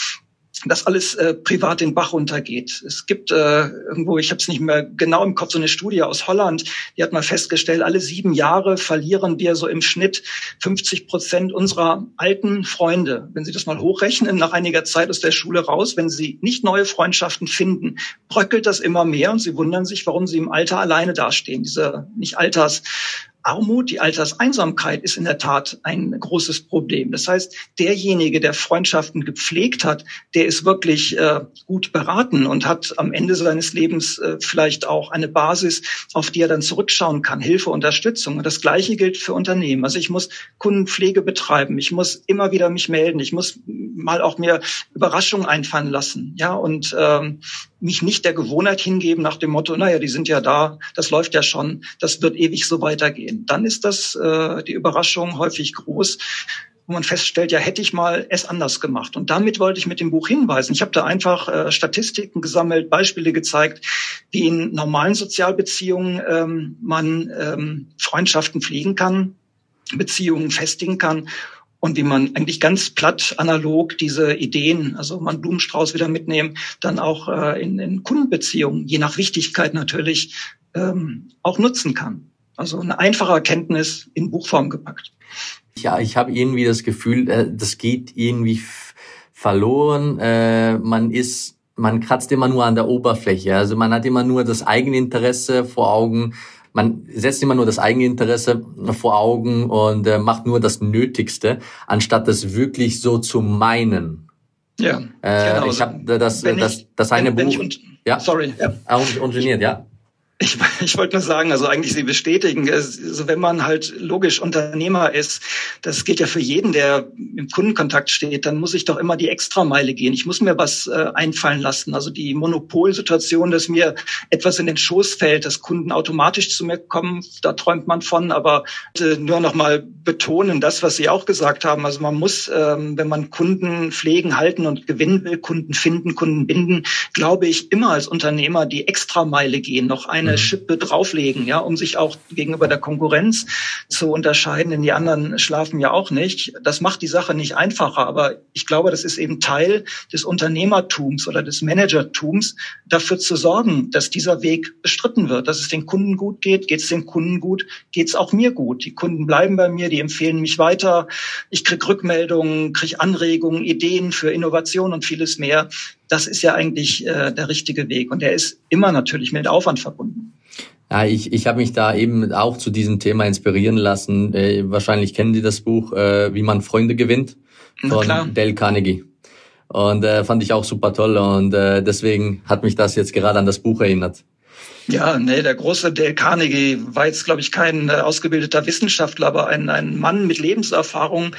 dass alles äh, privat den Bach runtergeht. Es gibt äh, irgendwo, ich habe es nicht mehr genau im Kopf, so eine Studie aus Holland, die hat mal festgestellt, alle sieben Jahre verlieren wir so im Schnitt 50 Prozent unserer alten Freunde. Wenn Sie das mal hochrechnen, nach einiger Zeit aus der Schule raus, wenn Sie nicht neue Freundschaften finden, bröckelt das immer mehr und Sie wundern sich, warum Sie im Alter alleine dastehen. Diese nicht Alters Armut, die Alterseinsamkeit ist in der Tat ein großes Problem. Das heißt, derjenige, der Freundschaften gepflegt hat, der ist wirklich äh, gut beraten und hat am Ende seines Lebens äh, vielleicht auch eine Basis, auf die er dann zurückschauen kann, Hilfe, Unterstützung. Und das Gleiche gilt für Unternehmen. Also ich muss Kundenpflege betreiben, ich muss immer wieder mich melden, ich muss mal auch mir Überraschungen einfallen lassen, ja und ähm, mich nicht der Gewohnheit hingeben nach dem Motto, naja, die sind ja da, das läuft ja schon, das wird ewig so weitergehen. Dann ist das äh, die Überraschung häufig groß, wo man feststellt, ja, hätte ich mal es anders gemacht. Und damit wollte ich mit dem Buch hinweisen. Ich habe da einfach äh, Statistiken gesammelt, Beispiele gezeigt, wie in normalen Sozialbeziehungen ähm, man ähm, Freundschaften pflegen kann, Beziehungen festigen kann und wie man eigentlich ganz platt analog diese Ideen, also man Blumenstrauß wieder mitnehmen, dann auch äh, in, in Kundenbeziehungen, je nach Wichtigkeit natürlich, ähm, auch nutzen kann. Also eine einfache Erkenntnis in Buchform gepackt.
Ja, ich habe irgendwie das Gefühl, äh, das geht irgendwie verloren. Äh, man ist man kratzt immer nur an der Oberfläche. Also man hat immer nur das Eigeninteresse vor Augen man setzt immer nur das Eigeninteresse vor Augen und äh, macht nur das Nötigste, anstatt das wirklich so zu meinen.
Ja,
äh, genau. Ich habe das, das, das, das eine wenn, Buch. Wenn ich,
ja, sorry. Ja.
Ah, ungeniert, ja.
Ich, ich wollte nur sagen, also eigentlich Sie bestätigen, also wenn man halt logisch Unternehmer ist, das geht ja für jeden, der im Kundenkontakt steht, dann muss ich doch immer die Extrameile gehen. Ich muss mir was äh, einfallen lassen. Also die Monopolsituation, dass mir etwas in den Schoß fällt, dass Kunden automatisch zu mir kommen, da träumt man von. Aber äh, nur noch mal betonen, das, was Sie auch gesagt haben. Also man muss, ähm, wenn man Kunden pflegen, halten und gewinnen will, Kunden finden, Kunden binden, glaube ich, immer als Unternehmer die Extrameile gehen, noch ein eine mhm. Schippe drauflegen, ja, um sich auch gegenüber der Konkurrenz zu unterscheiden, denn die anderen schlafen ja auch nicht. Das macht die Sache nicht einfacher, aber ich glaube, das ist eben Teil des Unternehmertums oder des Managertums, dafür zu sorgen, dass dieser Weg bestritten wird, dass es den Kunden gut geht, geht es den Kunden gut, geht es auch mir gut. Die Kunden bleiben bei mir, die empfehlen mich weiter, ich krieg Rückmeldungen, krieg Anregungen, Ideen für Innovation und vieles mehr das ist ja eigentlich äh, der richtige Weg. Und der ist immer natürlich mit Aufwand verbunden.
Ja, ich, ich habe mich da eben auch zu diesem Thema inspirieren lassen. Äh, wahrscheinlich kennen Sie das Buch, äh, Wie man Freunde gewinnt von Dale Carnegie. Und äh, fand ich auch super toll und äh, deswegen hat mich das jetzt gerade an das Buch erinnert.
Ja, nee, der große Dale Carnegie war jetzt, glaube ich, kein äh, ausgebildeter Wissenschaftler, aber ein, ein Mann mit Lebenserfahrung.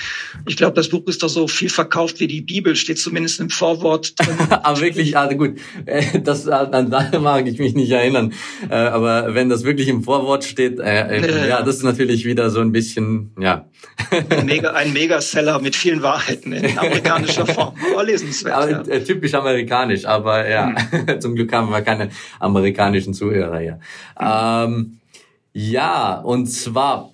Ich glaube, das Buch ist doch so viel verkauft wie die Bibel, steht zumindest im Vorwort
drin. aber wirklich, ja, gut, äh, das, an da mag ich mich nicht erinnern. Äh, aber wenn das wirklich im Vorwort steht, äh, äh, ja, das ist natürlich wieder so ein bisschen, ja.
ein, Mega, ein Megaseller mit vielen Wahrheiten in amerikanischer Form. Aber lesenswert. Aber,
ja. Typisch amerikanisch, aber ja, hm. zum Glück haben wir keine amerikanischen Zuhörer. Zuhörer, ja. Ähm, ja, und zwar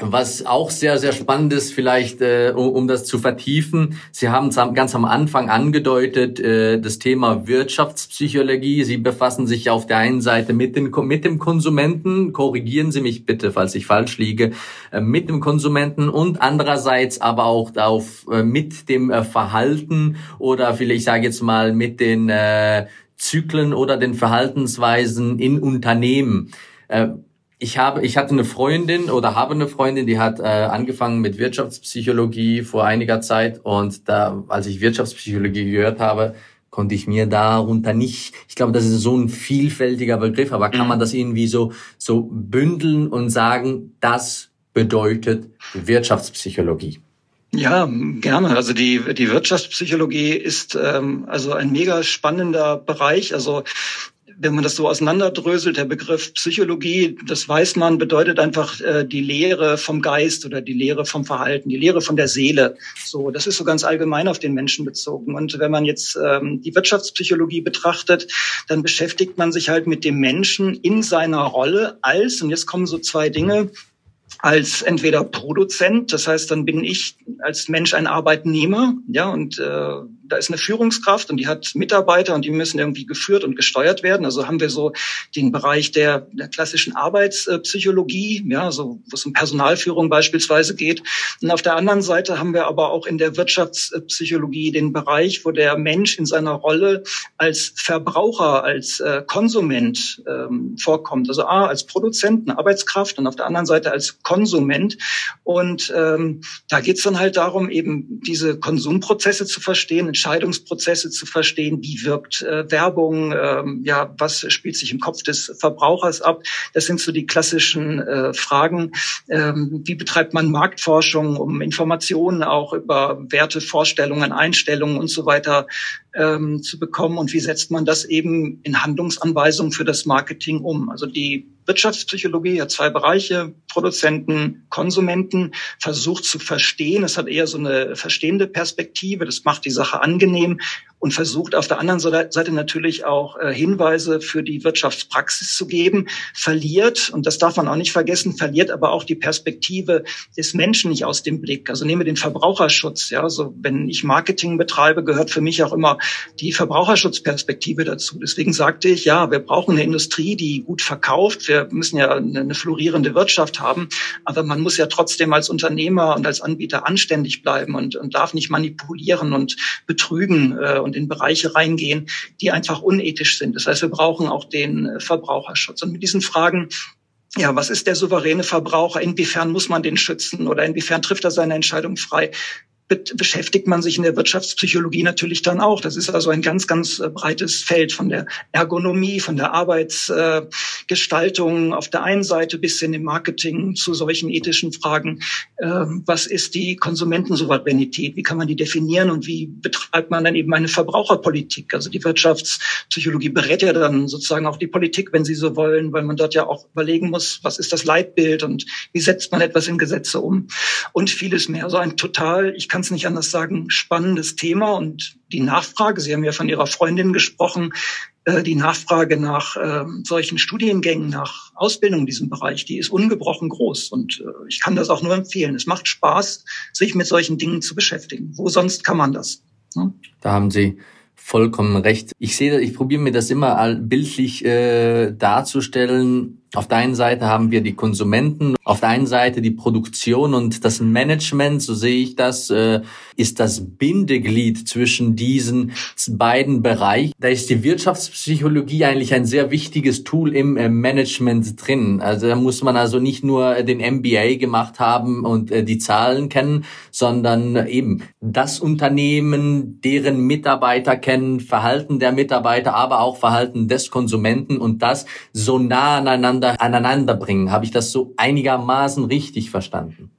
was auch sehr, sehr spannend ist, vielleicht äh, um, um das zu vertiefen, Sie haben ganz am Anfang angedeutet, äh, das Thema Wirtschaftspsychologie. Sie befassen sich auf der einen Seite mit, den, mit dem Konsumenten, korrigieren Sie mich bitte, falls ich falsch liege, äh, mit dem Konsumenten und andererseits aber auch auf, äh, mit dem äh, Verhalten oder vielleicht, ich jetzt mal, mit den äh, Zyklen oder den Verhaltensweisen in Unternehmen. Äh, ich habe, ich hatte eine Freundin oder habe eine Freundin, die hat äh, angefangen mit Wirtschaftspsychologie vor einiger Zeit und da, als ich Wirtschaftspsychologie gehört habe, konnte ich mir darunter nicht, ich glaube, das ist so ein vielfältiger Begriff, aber kann mhm. man das irgendwie so, so bündeln und sagen, das bedeutet Wirtschaftspsychologie?
Ja, gerne. Also die, die Wirtschaftspsychologie ist ähm, also ein mega spannender Bereich. Also wenn man das so auseinanderdröselt, der Begriff Psychologie, das weiß man, bedeutet einfach äh, die Lehre vom Geist oder die Lehre vom Verhalten, die Lehre von der Seele. So, das ist so ganz allgemein auf den Menschen bezogen. Und wenn man jetzt ähm, die Wirtschaftspsychologie betrachtet, dann beschäftigt man sich halt mit dem Menschen in seiner Rolle als, und jetzt kommen so zwei Dinge, als entweder Produzent, das heißt, dann bin ich als Mensch ein Arbeitnehmer, ja, und äh, da ist eine Führungskraft und die hat Mitarbeiter und die müssen irgendwie geführt und gesteuert werden. Also haben wir so den Bereich der, der klassischen Arbeitspsychologie, ja, so wo es um Personalführung beispielsweise geht. Und auf der anderen Seite haben wir aber auch in der Wirtschaftspsychologie den Bereich, wo der Mensch in seiner Rolle als Verbraucher, als äh, Konsument ähm, vorkommt. Also A, als Produzent, eine Arbeitskraft und auf der anderen Seite als Konsument. Und ähm, da geht es dann halt darum, eben diese Konsumprozesse zu verstehen, Entscheidungsprozesse zu verstehen, wie wirkt äh, Werbung, ähm, ja, was spielt sich im Kopf des Verbrauchers ab. Das sind so die klassischen äh, Fragen. Ähm, wie betreibt man Marktforschung, um Informationen auch über Werte, Vorstellungen, Einstellungen und so weiter ähm, zu bekommen und wie setzt man das eben in Handlungsanweisungen für das Marketing um. Also die Wirtschaftspsychologie hat zwei Bereiche, Produzenten, Konsumenten, versucht zu verstehen. Es hat eher so eine verstehende Perspektive, das macht die Sache angenehm und versucht auf der anderen Seite natürlich auch äh, Hinweise für die Wirtschaftspraxis zu geben, verliert, und das darf man auch nicht vergessen, verliert aber auch die Perspektive des Menschen nicht aus dem Blick. Also nehmen wir den Verbraucherschutz. Ja, also wenn ich Marketing betreibe, gehört für mich auch immer die Verbraucherschutzperspektive dazu. Deswegen sagte ich, ja, wir brauchen eine Industrie, die gut verkauft. Wir müssen ja eine florierende Wirtschaft haben, aber man muss ja trotzdem als Unternehmer und als Anbieter anständig bleiben und, und darf nicht manipulieren und betrügen äh, und in Bereiche reingehen, die einfach unethisch sind. Das heißt, wir brauchen auch den Verbraucherschutz. Und mit diesen Fragen ja, was ist der souveräne Verbraucher? Inwiefern muss man den schützen oder inwiefern trifft er seine Entscheidung frei? Beschäftigt man sich in der Wirtschaftspsychologie natürlich dann auch. Das ist also ein ganz, ganz äh, breites Feld von der Ergonomie, von der Arbeitsgestaltung auf der einen Seite bis hin im Marketing zu solchen ethischen Fragen. Ähm, was ist die Konsumentensouveränität? Wie kann man die definieren und wie betreibt man dann eben eine Verbraucherpolitik? Also die Wirtschaftspsychologie berät ja dann sozusagen auch die Politik, wenn Sie so wollen, weil man dort ja auch überlegen muss, was ist das Leitbild und wie setzt man etwas in Gesetze um und vieles mehr. So also ein total, ich kann kann es nicht anders sagen, spannendes Thema und die Nachfrage, Sie haben ja von Ihrer Freundin gesprochen, äh, die Nachfrage nach äh, solchen Studiengängen, nach Ausbildung in diesem Bereich, die ist ungebrochen groß. Und äh, ich kann das auch nur empfehlen. Es macht Spaß, sich mit solchen Dingen zu beschäftigen. Wo sonst kann man das?
Ne? Da haben Sie vollkommen recht. Ich sehe, ich probiere mir das immer bildlich äh, darzustellen. Auf der einen Seite haben wir die Konsumenten, auf der einen Seite die Produktion und das Management, so sehe ich das, äh, ist das Bindeglied zwischen diesen beiden Bereichen. Da ist die Wirtschaftspsychologie eigentlich ein sehr wichtiges Tool im äh, Management drin. Also da muss man also nicht nur den MBA gemacht haben und äh, die Zahlen kennen, sondern eben das Unternehmen, deren Mitarbeiter kennen, Verhalten der Mitarbeiter, aber auch Verhalten des Konsumenten und das so nah aneinander miteinander aneinander bringen. Habe ich das so einigermaßen richtig verstanden?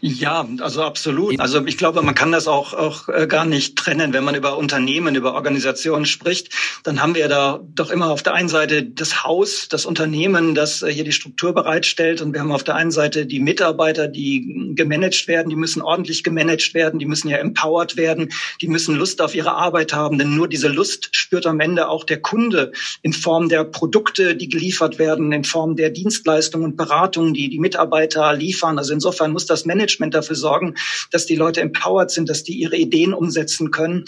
Ja, also absolut. Also ich glaube, man kann das auch, auch äh, gar nicht trennen. Wenn man über Unternehmen, über Organisationen spricht, dann haben wir da doch immer auf der einen Seite das Haus, das Unternehmen, das äh, hier die Struktur bereitstellt. Und wir haben auf der einen Seite die Mitarbeiter, die gemanagt werden. Die müssen ordentlich gemanagt werden. Die müssen ja empowered werden. Die müssen Lust auf ihre Arbeit haben. Denn nur diese Lust spürt am Ende auch der Kunde in Form der Produkte, die geliefert werden, in Form der Dienstleistungen und Beratungen, die die Mitarbeiter liefern. Also insofern muss das Management dafür sorgen, dass die Leute empowered sind, dass die ihre Ideen umsetzen können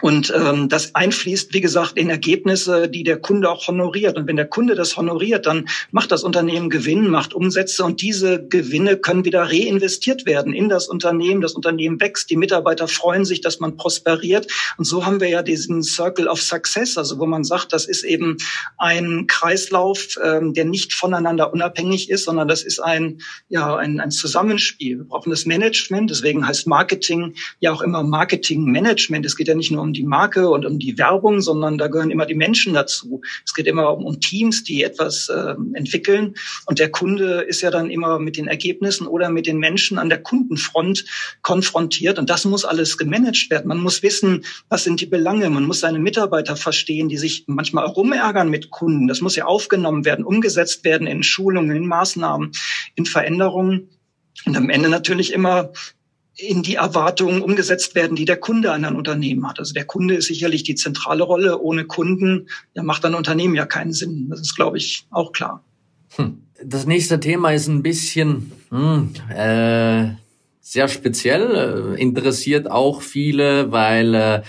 und ähm, das einfließt, wie gesagt, in Ergebnisse, die der Kunde auch honoriert. Und wenn der Kunde das honoriert, dann macht das Unternehmen Gewinn, macht Umsätze und diese Gewinne können wieder reinvestiert werden in das Unternehmen. Das Unternehmen wächst, die Mitarbeiter freuen sich, dass man prosperiert. Und so haben wir ja diesen Circle of Success, also wo man sagt, das ist eben ein Kreislauf, ähm, der nicht voneinander unabhängig ist, sondern das ist ein, ja, ein, ein Zusammenspiel. Wir brauchen das Management, deswegen heißt Marketing ja auch immer Marketing Management. Es geht ja nicht nur um um die Marke und um die Werbung, sondern da gehören immer die Menschen dazu. Es geht immer um, Teams, die etwas äh, entwickeln. Und der Kunde ist ja dann immer mit den Ergebnissen oder mit den Menschen an der Kundenfront konfrontiert. Und das muss alles gemanagt werden. Man muss wissen, was sind die Belange. Man muss seine Mitarbeiter verstehen, die sich manchmal rumärgern mit Kunden. Das muss ja aufgenommen werden, umgesetzt werden in Schulungen, in Maßnahmen, in Veränderungen. Und am Ende natürlich immer in die Erwartungen umgesetzt werden, die der Kunde an ein Unternehmen hat. Also der Kunde ist sicherlich die zentrale Rolle. Ohne Kunden ja, macht ein Unternehmen ja keinen Sinn. Das ist, glaube ich, auch klar.
Hm. Das nächste Thema ist ein bisschen hm, äh, sehr speziell, äh, interessiert auch viele, weil äh,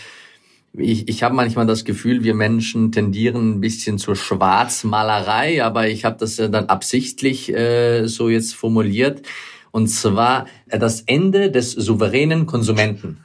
ich, ich habe manchmal das Gefühl, wir Menschen tendieren ein bisschen zur Schwarzmalerei, aber ich habe das dann absichtlich äh, so jetzt formuliert. Und zwar äh, das Ende des souveränen Konsumenten.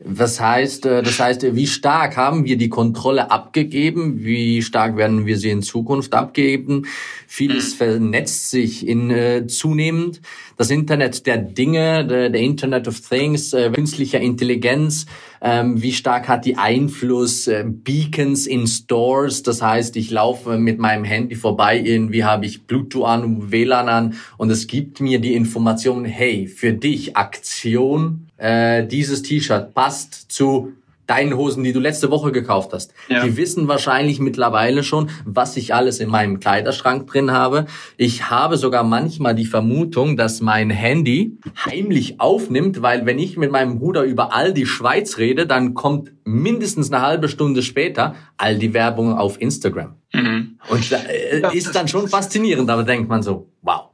Was heißt, äh, das heißt, wie stark haben wir die Kontrolle abgegeben? Wie stark werden wir sie in Zukunft abgeben? Vieles mhm. vernetzt sich in äh, zunehmend. Das Internet der Dinge, der, der Internet of Things, äh, künstlicher Intelligenz, ähm, wie stark hat die Einfluss äh, Beacons in Stores, das heißt, ich laufe mit meinem Handy vorbei, irgendwie habe ich Bluetooth an, WLAN an und es gibt mir die Information, hey, für dich Aktion, äh, dieses T-Shirt passt zu deinen Hosen, die du letzte Woche gekauft hast. Ja. Die wissen wahrscheinlich mittlerweile schon, was ich alles in meinem Kleiderschrank drin habe. Ich habe sogar manchmal die Vermutung, dass mein Handy heimlich aufnimmt, weil wenn ich mit meinem Bruder über all die Schweiz rede, dann kommt mindestens eine halbe Stunde später all die Werbung auf Instagram. Mhm. Und äh, ist dann schon faszinierend, aber denkt man so, wow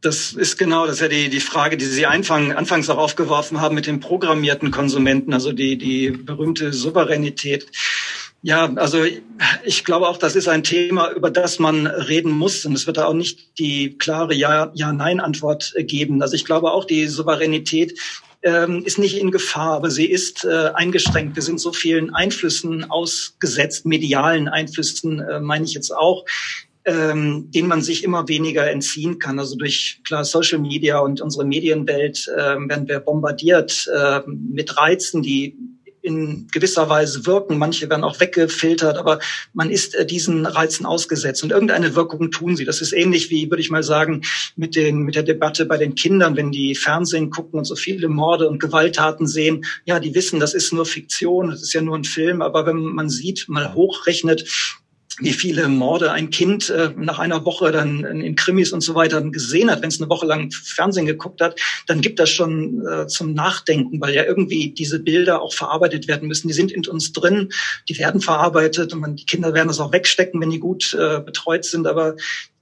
das ist genau, das ist ja die, die Frage, die Sie anfang, anfangs auch aufgeworfen haben mit den programmierten Konsumenten, also die, die berühmte Souveränität. Ja, also ich glaube auch, das ist ein Thema, über das man reden muss. Und es wird da auch nicht die klare Ja-Nein-Antwort ja, geben. Also ich glaube auch, die Souveränität ähm, ist nicht in Gefahr, aber sie ist äh, eingeschränkt. Wir sind so vielen Einflüssen ausgesetzt, medialen Einflüssen äh, meine ich jetzt auch, ähm, denen man sich immer weniger entziehen kann. Also durch klar Social Media und unsere Medienwelt äh, werden wir bombardiert äh, mit Reizen, die in gewisser Weise wirken. Manche werden auch weggefiltert, aber man ist äh, diesen Reizen ausgesetzt und irgendeine Wirkung tun sie. Das ist ähnlich wie, würde ich mal sagen, mit den, mit der Debatte bei den Kindern, wenn die Fernsehen gucken und so viele Morde und Gewalttaten sehen. Ja, die wissen, das ist nur Fiktion, das ist ja nur ein Film, aber wenn man sieht, mal hochrechnet, wie viele Morde ein Kind äh, nach einer Woche dann in Krimis und so weiter gesehen hat, wenn es eine Woche lang Fernsehen geguckt hat, dann gibt das schon äh, zum Nachdenken, weil ja irgendwie diese Bilder auch verarbeitet werden müssen. Die sind in uns drin, die werden verarbeitet und man, die Kinder werden das auch wegstecken, wenn die gut äh, betreut sind, aber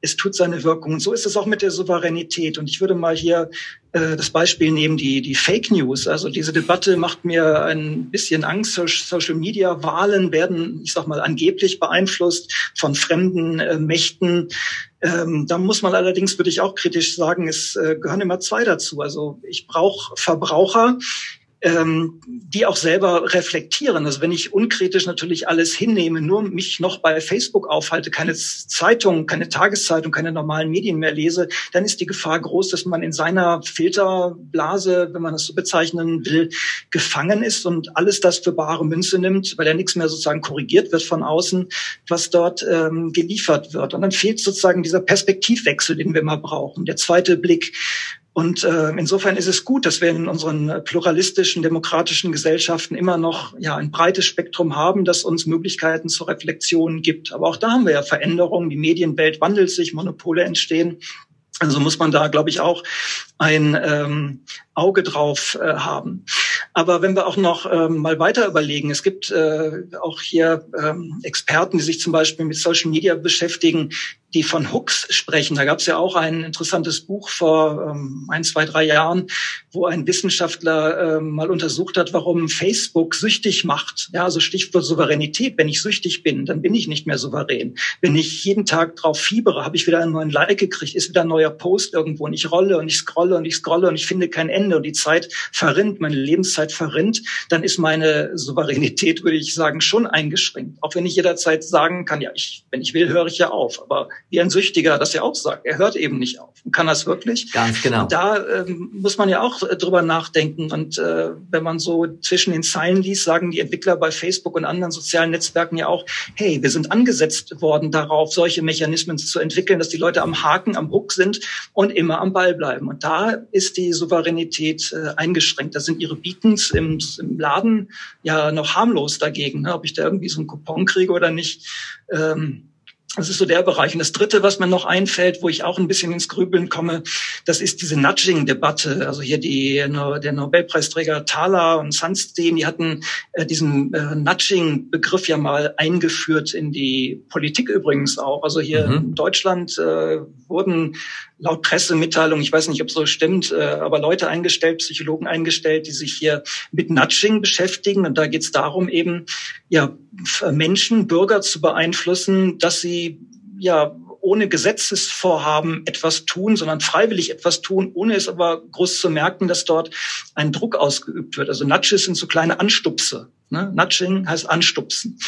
es tut seine Wirkung. Und so ist es auch mit der Souveränität. Und ich würde mal hier äh, das Beispiel nehmen, die, die Fake News. Also diese Debatte macht mir ein bisschen Angst. Social Media Wahlen werden, ich sag mal, angeblich beeinflusst von fremden äh, Mächten. Ähm, da muss man allerdings, würde ich auch kritisch sagen, es äh, gehören immer zwei dazu. Also ich brauche Verbraucher, ähm, die auch selber reflektieren. Also wenn ich unkritisch natürlich alles hinnehme, nur mich noch bei Facebook aufhalte, keine Zeitung, keine Tageszeitung, keine normalen Medien mehr lese, dann ist die Gefahr groß, dass man in seiner Filterblase, wenn man das so bezeichnen will, gefangen ist und alles das für bare Münze nimmt, weil ja nichts mehr sozusagen korrigiert wird von außen, was dort ähm, geliefert wird. Und dann fehlt sozusagen dieser Perspektivwechsel, den wir mal brauchen. Der zweite Blick und äh, insofern ist es gut, dass wir in unseren pluralistischen, demokratischen Gesellschaften immer noch ja ein breites Spektrum haben, das uns Möglichkeiten zur Reflexion gibt. Aber auch da haben wir ja Veränderungen. Die Medienwelt wandelt sich, Monopole entstehen. Also muss man da, glaube ich, auch ein ähm, Auge drauf äh, haben. Aber wenn wir auch noch ähm, mal weiter überlegen, es gibt äh, auch hier ähm, Experten, die sich zum Beispiel mit Social Media beschäftigen, die von Hooks sprechen. Da gab es ja auch ein interessantes Buch vor ähm, ein, zwei, drei Jahren, wo ein Wissenschaftler ähm, mal untersucht hat, warum Facebook süchtig macht. Ja, also Stichwort Souveränität. Wenn ich süchtig bin, dann bin ich nicht mehr souverän. Wenn ich jeden Tag drauf fiebere, habe ich wieder einen neuen Like gekriegt, ist wieder ein neuer Post irgendwo und ich rolle und ich scrolle und ich scrolle und ich finde kein Ende und die Zeit verrinnt, meine Lebenszeit verrinnt, dann ist meine Souveränität, würde ich sagen, schon eingeschränkt. Auch wenn ich jederzeit sagen kann, ja, ich, wenn ich will, höre ich ja auf. Aber wie ein Süchtiger das ja auch sagt. Er hört eben nicht auf. Und kann das wirklich?
Ganz genau.
Und da ähm, muss man ja auch äh, drüber nachdenken. Und äh, wenn man so zwischen den Zeilen liest, sagen die Entwickler bei Facebook und anderen sozialen Netzwerken ja auch, hey, wir sind angesetzt worden darauf, solche Mechanismen zu entwickeln, dass die Leute am Haken, am Hook sind und immer am Ball bleiben. Und da ist die Souveränität äh, eingeschränkt. Da sind ihre Beacons im, im Laden ja noch harmlos dagegen, ne? ob ich da irgendwie so einen Coupon kriege oder nicht. Ähm, das ist so der Bereich. Und das Dritte, was mir noch einfällt, wo ich auch ein bisschen ins Grübeln komme, das ist diese Nudging-Debatte. Also hier die, der Nobelpreisträger Thaler und Sunstein, die hatten äh, diesen äh, Nudging-Begriff ja mal eingeführt in die Politik übrigens auch. Also hier mhm. in Deutschland äh, wurden laut Pressemitteilung, ich weiß nicht, ob so stimmt, äh, aber Leute eingestellt, Psychologen eingestellt, die sich hier mit Nudging beschäftigen. Und da geht es darum, eben ja Menschen, Bürger zu beeinflussen, dass sie ja ohne Gesetzesvorhaben etwas tun, sondern freiwillig etwas tun, ohne es aber groß zu merken, dass dort ein Druck ausgeübt wird. Also Nudges sind so kleine Anstupse. Ne? Nudging heißt anstupsen.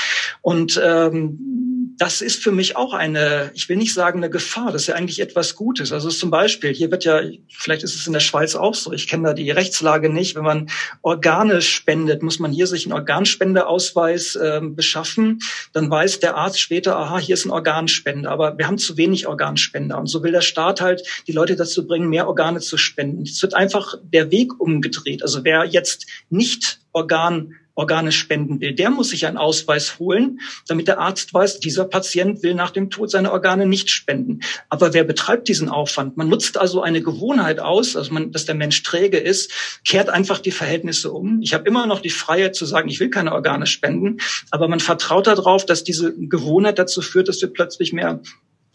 Und ähm, das ist für mich auch eine, ich will nicht sagen eine Gefahr, das ist ja eigentlich etwas Gutes. Also zum Beispiel, hier wird ja, vielleicht ist es in der Schweiz auch so, ich kenne da die Rechtslage nicht, wenn man Organe spendet, muss man hier sich einen Organspendeausweis äh, beschaffen, dann weiß der Arzt später, aha, hier ist ein Organspender, aber wir haben zu wenig Organspender. Und so will der Staat halt die Leute dazu bringen, mehr Organe zu spenden. Es wird einfach der Weg umgedreht. Also wer jetzt nicht Organ Organe spenden will, der muss sich einen Ausweis holen, damit der Arzt weiß, dieser Patient will nach dem Tod seine Organe nicht spenden. Aber wer betreibt diesen Aufwand? Man nutzt also eine Gewohnheit aus, also man, dass der Mensch träge ist, kehrt einfach die Verhältnisse um. Ich habe immer noch die Freiheit zu sagen, ich will keine Organe spenden, aber man vertraut darauf, dass diese Gewohnheit dazu führt, dass wir plötzlich mehr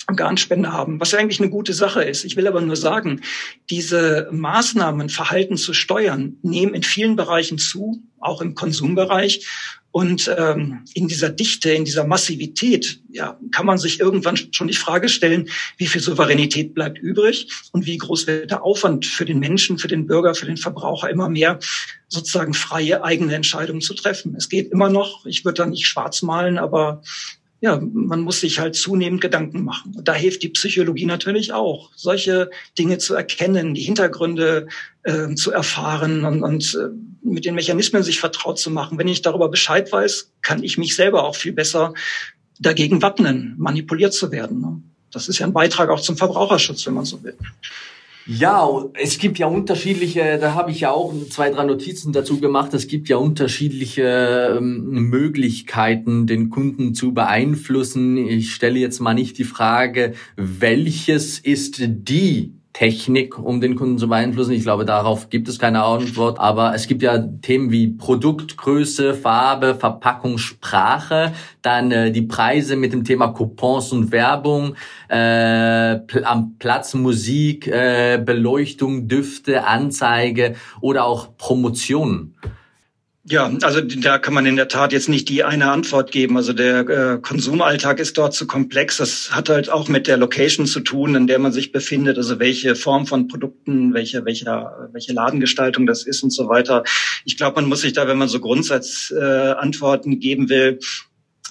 Organspende haben, was eigentlich eine gute Sache ist. Ich will aber nur sagen, diese Maßnahmen, Verhalten zu steuern, nehmen in vielen Bereichen zu, auch im Konsumbereich. Und ähm, in dieser Dichte, in dieser Massivität, ja, kann man sich irgendwann schon die Frage stellen, wie viel Souveränität bleibt übrig und wie groß wird der Aufwand für den Menschen, für den Bürger, für den Verbraucher immer mehr sozusagen freie eigene Entscheidungen zu treffen. Es geht immer noch, ich würde da nicht schwarz malen, aber ja, man muss sich halt zunehmend Gedanken machen. Und da hilft die Psychologie natürlich auch, solche Dinge zu erkennen, die Hintergründe äh, zu erfahren und, und äh, mit den Mechanismen sich vertraut zu machen. Wenn ich darüber Bescheid weiß, kann ich mich selber auch viel besser dagegen wappnen, manipuliert zu werden. Ne? Das ist ja ein Beitrag auch zum Verbraucherschutz, wenn man so will.
Ja, es gibt ja unterschiedliche, da habe ich ja auch zwei, drei Notizen dazu gemacht, es gibt ja unterschiedliche ähm, Möglichkeiten, den Kunden zu beeinflussen. Ich stelle jetzt mal nicht die Frage, welches ist die Technik, um den Kunden zu beeinflussen. Ich glaube, darauf gibt es keine Antwort. Aber es gibt ja Themen wie Produktgröße, Farbe, Verpackung, Sprache, dann äh, die Preise mit dem Thema Coupons und Werbung, äh, am Platz Musik, äh, Beleuchtung, Düfte, Anzeige oder auch Promotionen.
Ja, also da kann man in der Tat jetzt nicht die eine Antwort geben. Also der äh, Konsumalltag ist dort zu komplex. Das hat halt auch mit der Location zu tun, in der man sich befindet. Also welche Form von Produkten, welche, welche, welche Ladengestaltung das ist und so weiter. Ich glaube, man muss sich da, wenn man so Grundsatzantworten äh, geben will,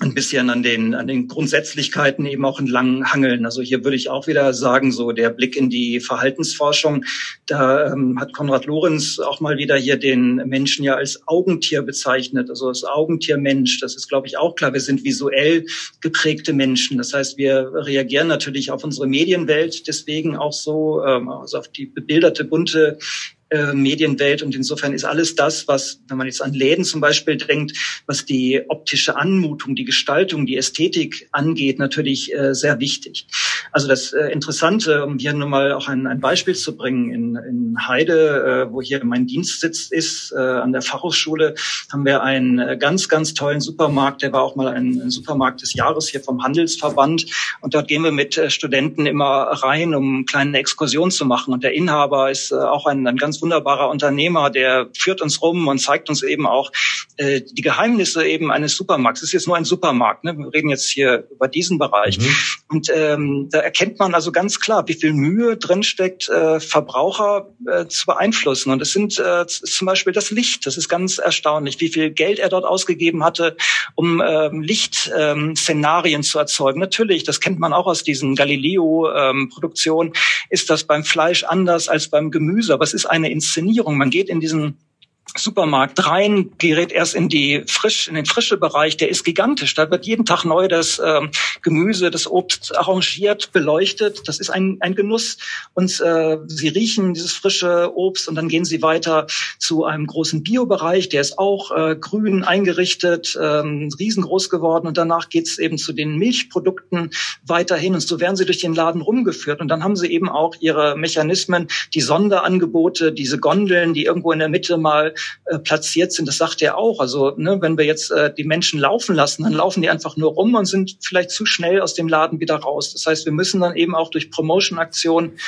ein bisschen an den, an den Grundsätzlichkeiten eben auch entlang hangeln. Also hier würde ich auch wieder sagen, so der Blick in die Verhaltensforschung, da ähm, hat Konrad Lorenz auch mal wieder hier den Menschen ja als Augentier bezeichnet, also das Augentiermensch. Das ist, glaube ich, auch klar. Wir sind visuell geprägte Menschen. Das heißt, wir reagieren natürlich auf unsere Medienwelt deswegen auch so, ähm, also auf die bebilderte, bunte äh, Medienwelt. Und insofern ist alles das, was, wenn man jetzt an Läden zum Beispiel denkt, was die optische Anmutung, die Gestaltung, die Ästhetik angeht, natürlich äh, sehr wichtig. Also das äh, Interessante, um hier nur mal auch ein, ein Beispiel zu bringen, in, in Heide, äh, wo hier mein Dienstsitz ist, äh, an der Fachhochschule, haben wir einen äh, ganz, ganz tollen Supermarkt. Der war auch mal ein, Supermarkt des Jahres hier vom Handelsverband. Und dort gehen wir mit äh, Studenten immer rein, um eine kleine Exkursion zu machen. Und der Inhaber ist äh, auch ein, ein ganz wunderbarer Unternehmer, der führt uns rum und zeigt uns eben auch äh, die Geheimnisse eben eines Supermarkts. Es ist jetzt nur ein Supermarkt, ne? wir reden jetzt hier über diesen Bereich. Mhm. Und ähm, da erkennt man also ganz klar, wie viel Mühe drinsteckt, äh, Verbraucher äh, zu beeinflussen. Und es sind äh, zum Beispiel das Licht. Das ist ganz erstaunlich, wie viel Geld er dort ausgegeben hatte, um ähm, Lichtszenarien ähm, zu erzeugen. Natürlich, das kennt man auch aus diesen Galileo-Produktionen, ähm, ist das beim Fleisch anders als beim Gemüse. Aber es ist eine Inszenierung. Man geht in diesen Supermarkt rein, gerät erst in die frisch, in den frische Bereich, der ist gigantisch. Da wird jeden Tag neu das ähm, Gemüse, das Obst arrangiert, beleuchtet. Das ist ein, ein Genuss. Und äh, sie riechen dieses frische Obst und dann gehen sie weiter zu einem großen Biobereich, der ist auch äh, grün eingerichtet, ähm, riesengroß geworden. Und danach geht's eben zu den Milchprodukten weiterhin. Und so werden sie durch den Laden rumgeführt. Und dann haben sie eben auch ihre Mechanismen, die Sonderangebote, diese Gondeln, die irgendwo in der Mitte mal äh, platziert sind. Das sagt er auch. Also ne, wenn wir jetzt äh, die Menschen laufen lassen, dann laufen die einfach nur rum und sind vielleicht zu schnell aus dem Laden wieder raus. Das heißt, wir müssen dann eben auch durch Promotion-Aktionen,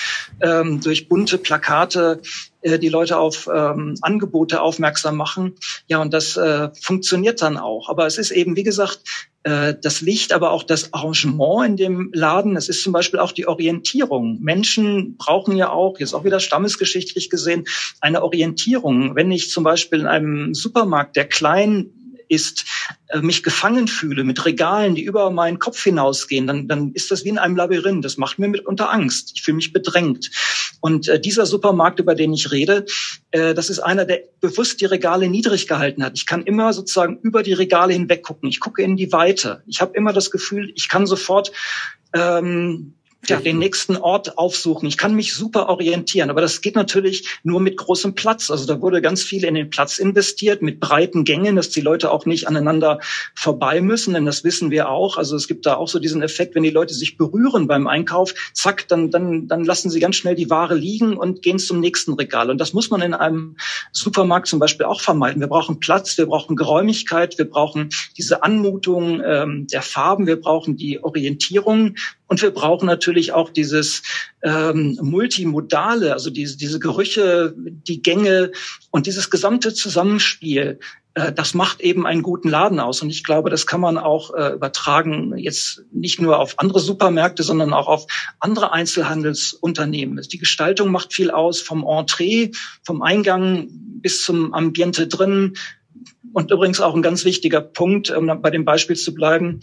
ähm, durch bunte Plakate äh, die Leute auf ähm, Angebote aufmerksam machen. Ja, und das äh, funktioniert dann auch. Aber es ist eben, wie gesagt, äh, das Licht, aber auch das Arrangement in dem Laden. Es ist zum Beispiel auch die Orientierung. Menschen brauchen ja auch, jetzt auch wieder stammesgeschichtlich gesehen, eine Orientierung. Wenn ich zum Beispiel in einem Supermarkt, der klein ist, äh, mich gefangen fühle mit Regalen, die über meinen Kopf hinausgehen, dann, dann ist das wie in einem Labyrinth. Das macht mir mitunter Angst. Ich fühle mich bedrängt. Und äh, dieser Supermarkt, über den ich rede, äh, das ist einer, der bewusst die Regale niedrig gehalten hat. Ich kann immer sozusagen über die Regale hinweg gucken. Ich gucke in die Weite. Ich habe immer das Gefühl, ich kann sofort ähm, ja, den nächsten Ort aufsuchen. Ich kann mich super orientieren, aber das geht natürlich nur mit großem Platz. Also da wurde ganz viel in den Platz investiert, mit breiten Gängen, dass die Leute auch nicht aneinander vorbei müssen, denn das wissen wir auch. Also es gibt da auch so diesen Effekt, wenn die Leute sich berühren beim Einkauf, zack, dann, dann, dann lassen sie ganz schnell die Ware liegen und gehen zum nächsten Regal. Und das muss man in einem Supermarkt zum Beispiel auch vermeiden. Wir brauchen Platz, wir brauchen Geräumigkeit, wir brauchen diese Anmutung ähm, der Farben, wir brauchen die Orientierung und wir brauchen natürlich auch dieses ähm, Multimodale, also diese, diese Gerüche, die Gänge und dieses gesamte Zusammenspiel. Äh, das macht eben einen guten Laden aus. Und ich glaube, das kann man auch äh, übertragen, jetzt nicht nur auf andere Supermärkte, sondern auch auf andere Einzelhandelsunternehmen. Die Gestaltung macht viel aus, vom Entree, vom Eingang bis zum Ambiente drin. Und übrigens auch ein ganz wichtiger Punkt, um bei dem Beispiel zu bleiben,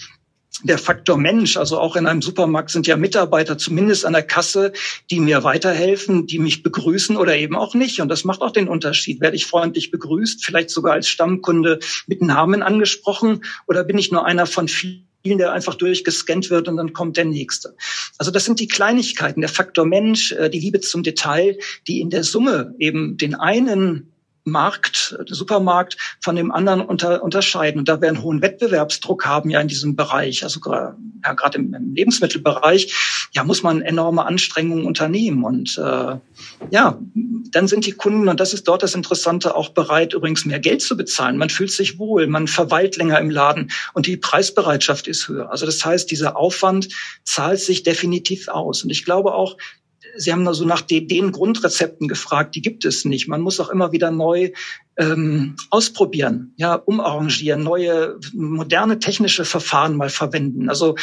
der Faktor Mensch, also auch in einem Supermarkt sind ja Mitarbeiter zumindest an der Kasse, die mir weiterhelfen, die mich begrüßen oder eben auch nicht. Und das macht auch den Unterschied. Werde ich freundlich begrüßt, vielleicht sogar als Stammkunde mit Namen angesprochen oder bin ich nur einer von vielen? der einfach durchgescannt wird und dann kommt der nächste. Also das sind die Kleinigkeiten, der Faktor Mensch, äh, die Liebe zum Detail, die in der Summe eben den einen Markt, Supermarkt von dem anderen unter, unterscheiden. Und da wir einen hohen Wettbewerbsdruck haben ja in diesem Bereich, also ja, gerade im, im, Lebensmittelbereich, ja, muss man enorme Anstrengungen unternehmen. Und äh, ja, dann sind die Kunden, und das ist dort das Interessante, auch bereit, übrigens mehr Geld zu bezahlen. Man fühlt sich wohl, man verweilt länger im Laden und die Preisbereitschaft ist höher. Also das heißt, dieser Aufwand zahlt sich definitiv aus. Und ich glaube auch, Sie haben also nach den Grundrezepten gefragt, die gibt es nicht. Man muss auch immer wieder neu ähm, ausprobieren, ja, umarrangieren, neue moderne technische Verfahren mal verwenden. Also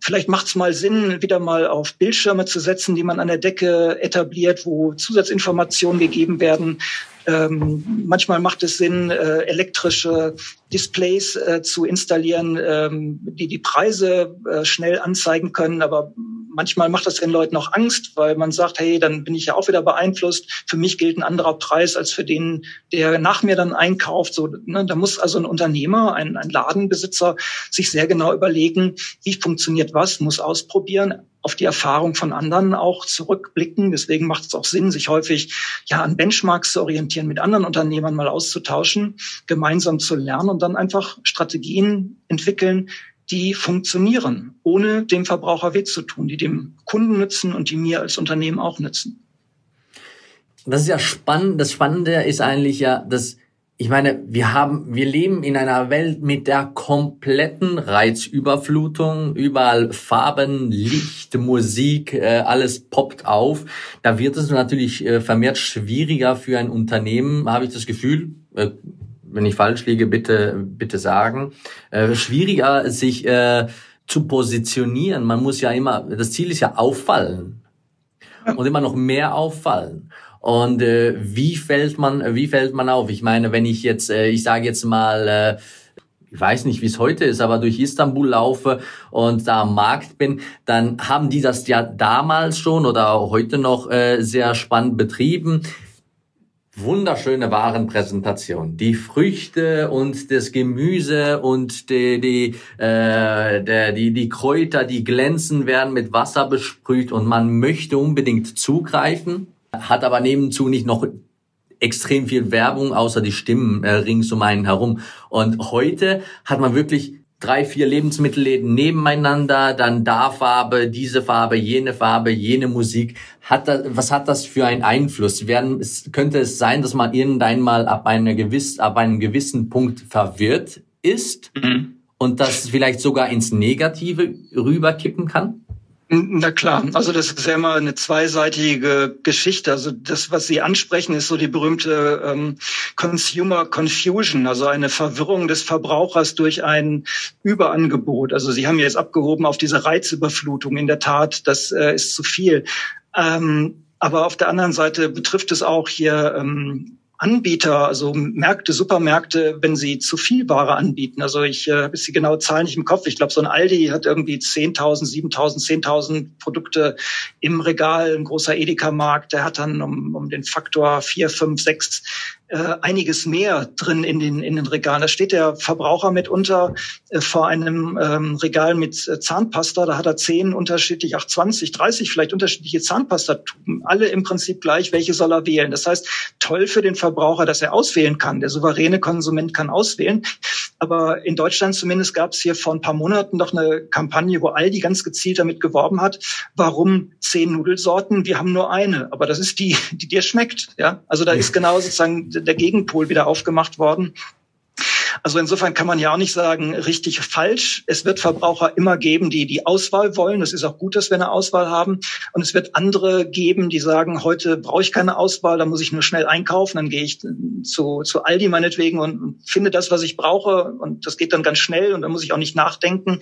vielleicht macht es mal Sinn, wieder mal auf Bildschirme zu setzen, die man an der Decke etabliert, wo Zusatzinformationen gegeben werden. Ähm, manchmal macht es Sinn, äh, elektrische Displays äh, zu installieren, ähm, die die Preise äh, schnell anzeigen können. Aber manchmal macht das den Leuten auch Angst, weil man sagt, hey, dann bin ich ja auch wieder beeinflusst. Für mich gilt ein anderer Preis als für den, der nach mir dann einkauft. So, ne, da muss also ein Unternehmer, ein, ein Ladenbesitzer sich sehr genau überlegen, wie funktioniert was, muss ausprobieren, auf die Erfahrung von anderen auch zurückblicken. Deswegen macht es auch Sinn, sich häufig ja an Benchmarks zu orientieren, mit anderen Unternehmern mal auszutauschen, gemeinsam zu lernen und dann einfach Strategien entwickeln, die funktionieren, ohne dem Verbraucher weh zu tun, die dem Kunden nützen und die mir als Unternehmen auch nützen.
Das ist ja spannend. Das Spannende ist eigentlich ja, dass ich meine, wir haben, wir leben in einer Welt mit der kompletten Reizüberflutung, überall Farben, Licht, Musik, äh, alles poppt auf. Da wird es natürlich äh, vermehrt schwieriger für ein Unternehmen, habe ich das Gefühl. Äh, wenn ich falsch liege, bitte, bitte sagen. Äh, schwieriger, sich äh, zu positionieren. Man muss ja immer, das Ziel ist ja auffallen und immer noch mehr auffallen. Und äh, wie fällt man, wie fällt man auf? Ich meine, wenn ich jetzt, äh, ich sage jetzt mal, äh, ich weiß nicht, wie es heute ist, aber durch Istanbul laufe und da am Markt bin, dann haben die das ja damals schon oder heute noch äh, sehr spannend betrieben. Wunderschöne Warenpräsentation. Die Früchte und das Gemüse und die, die, äh, der, die, die Kräuter, die glänzen, werden mit Wasser besprüht und man möchte unbedingt zugreifen hat aber nebenzu nicht noch extrem viel Werbung, außer die Stimmen äh, rings um einen herum. Und heute hat man wirklich drei, vier Lebensmittelläden nebeneinander, dann da Farbe, diese Farbe, jene Farbe, jene Musik. Hat das, was hat das für einen Einfluss? Werden, es, könnte es sein, dass man irgendwann mal ab, einer gewiss, ab einem gewissen Punkt verwirrt ist mhm. und das vielleicht sogar ins Negative rüberkippen kann?
Na klar, also das ist ja immer eine zweiseitige Geschichte. Also das, was Sie ansprechen, ist so die berühmte ähm, Consumer Confusion, also eine Verwirrung des Verbrauchers durch ein Überangebot. Also Sie haben jetzt abgehoben auf diese Reizüberflutung. In der Tat, das äh, ist zu viel. Ähm, aber auf der anderen Seite betrifft es auch hier ähm, Anbieter, also Märkte, Supermärkte, wenn sie zu viel Ware anbieten. Also ich äh, habe jetzt die genaue Zahl nicht im Kopf. Ich glaube, so ein Aldi hat irgendwie 10.000, 7.000, 10.000 Produkte im Regal. Ein großer Edeka-Markt, der hat dann um, um den Faktor 4, 5, 6 äh, einiges mehr drin in den, in den Regalen. Da steht der Verbraucher mitunter äh, vor einem ähm, Regal mit äh, Zahnpasta. Da hat er zehn unterschiedlich, ach 20, 30 vielleicht unterschiedliche Zahnpastatuben. Alle im Prinzip gleich. Welche soll er wählen? Das heißt, toll für den Verbraucher, dass er auswählen kann. Der souveräne Konsument kann auswählen. Aber in Deutschland zumindest gab es hier vor ein paar Monaten noch eine Kampagne, wo Aldi ganz gezielt damit geworben hat, warum zehn Nudelsorten? Wir haben nur eine. Aber das ist die, die dir schmeckt. Ja, also da ist genau sozusagen der Gegenpol wieder aufgemacht worden. Also insofern kann man ja auch nicht sagen, richtig falsch. Es wird Verbraucher immer geben, die die Auswahl wollen. Es ist auch gut, dass wir eine Auswahl haben. Und es wird andere geben, die sagen, heute brauche ich keine Auswahl, da muss ich nur schnell einkaufen. Dann gehe ich zu, zu Aldi meinetwegen und finde das, was ich brauche. Und das geht dann ganz schnell und dann muss ich auch nicht nachdenken.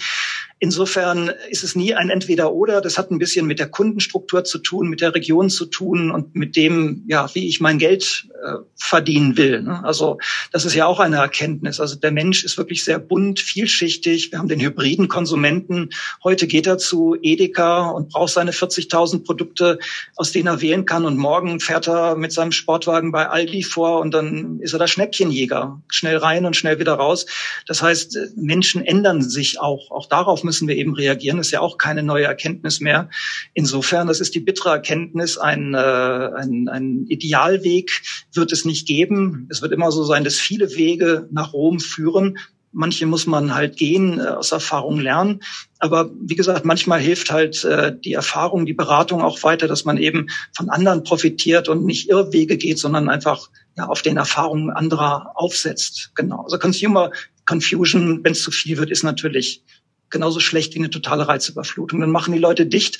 Insofern ist es nie ein Entweder-Oder. Das hat ein bisschen mit der Kundenstruktur zu tun, mit der Region zu tun und mit dem, ja, wie ich mein Geld äh, verdienen will. Ne? Also das ist ja auch eine Erkenntnis. Also der Mensch ist wirklich sehr bunt, vielschichtig. Wir haben den hybriden Konsumenten. Heute geht er zu Edeka und braucht seine 40.000 Produkte, aus denen er wählen kann. Und morgen fährt er mit seinem Sportwagen bei Aldi vor und dann ist er der Schnäppchenjäger. Schnell rein und schnell wieder raus. Das heißt, Menschen ändern sich auch. Auch darauf müssen wir eben reagieren. Das ist ja auch keine neue Erkenntnis mehr. Insofern, das ist die bittere Erkenntnis. Ein, äh, ein, ein Idealweg wird es nicht geben. Es wird immer so sein, dass viele Wege nach Rom führen. Manche muss man halt gehen, äh, aus Erfahrung lernen. Aber wie gesagt, manchmal hilft halt äh, die Erfahrung, die Beratung auch weiter, dass man eben von anderen profitiert und nicht Irrwege geht, sondern einfach ja, auf den Erfahrungen anderer aufsetzt. Genau. Also Consumer Confusion, wenn es zu viel wird, ist natürlich genauso schlecht wie eine totale Reizüberflutung. Dann machen die Leute dicht.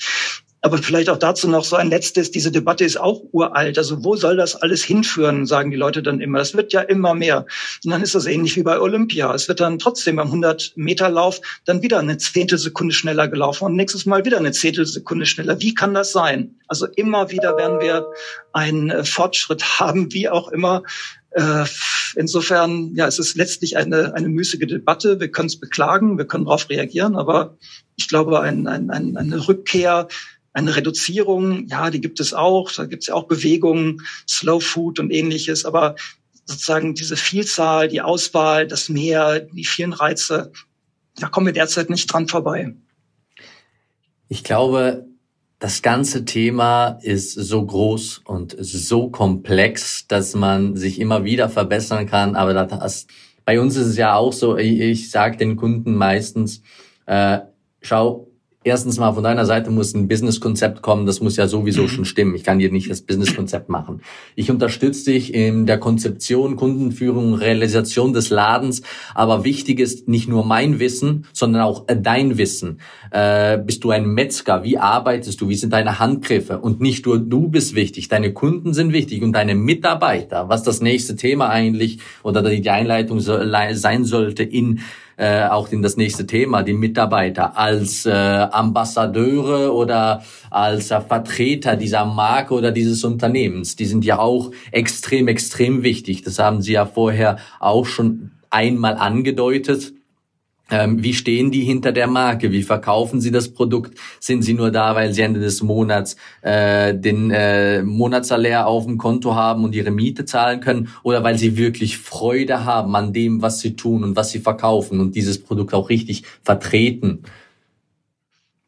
Aber vielleicht auch dazu noch so ein letztes. Diese Debatte ist auch uralt. Also wo soll das alles hinführen, sagen die Leute dann immer. Das wird ja immer mehr. Und dann ist das ähnlich wie bei Olympia. Es wird dann trotzdem beim 100-Meter-Lauf dann wieder eine Zehntelsekunde schneller gelaufen und nächstes Mal wieder eine Zehntelsekunde schneller. Wie kann das sein? Also immer wieder werden wir einen äh, Fortschritt haben, wie auch immer. Äh, insofern, ja, es ist letztlich eine, eine müßige Debatte. Wir können es beklagen, wir können darauf reagieren, aber ich glaube, ein, ein, ein, eine Rückkehr, eine Reduzierung, ja, die gibt es auch. Da gibt es ja auch Bewegungen, Slow Food und ähnliches, aber sozusagen diese Vielzahl, die Auswahl, das Meer, die vielen Reize, da kommen wir derzeit nicht dran vorbei.
Ich glaube, das ganze Thema ist so groß und so komplex, dass man sich immer wieder verbessern kann. Aber das, bei uns ist es ja auch so, ich, ich sage den Kunden meistens, äh, schau, erstens mal von deiner Seite muss ein Businesskonzept kommen, das muss ja sowieso mhm. schon stimmen. Ich kann dir nicht das Businesskonzept machen. Ich unterstütze dich in der Konzeption, Kundenführung, Realisation des Ladens, aber wichtig ist nicht nur mein Wissen, sondern auch dein Wissen. Äh, bist du ein Metzger? Wie arbeitest du? Wie sind deine Handgriffe? Und nicht nur du bist wichtig, deine Kunden sind wichtig und deine Mitarbeiter, was das nächste Thema eigentlich oder die Einleitung sein sollte in äh, auch in das nächste Thema, die Mitarbeiter als äh, Ambassadeure oder als äh, Vertreter dieser Marke oder dieses Unternehmens. Die sind ja auch extrem, extrem wichtig. Das haben Sie ja vorher auch schon einmal angedeutet. Ähm, wie stehen die hinter der Marke? Wie verkaufen sie das Produkt? Sind sie nur da, weil sie Ende des Monats äh, den äh, Monatssalär auf dem Konto haben und ihre Miete zahlen können? Oder weil sie wirklich Freude haben an dem, was sie tun und was sie verkaufen und dieses Produkt auch richtig vertreten?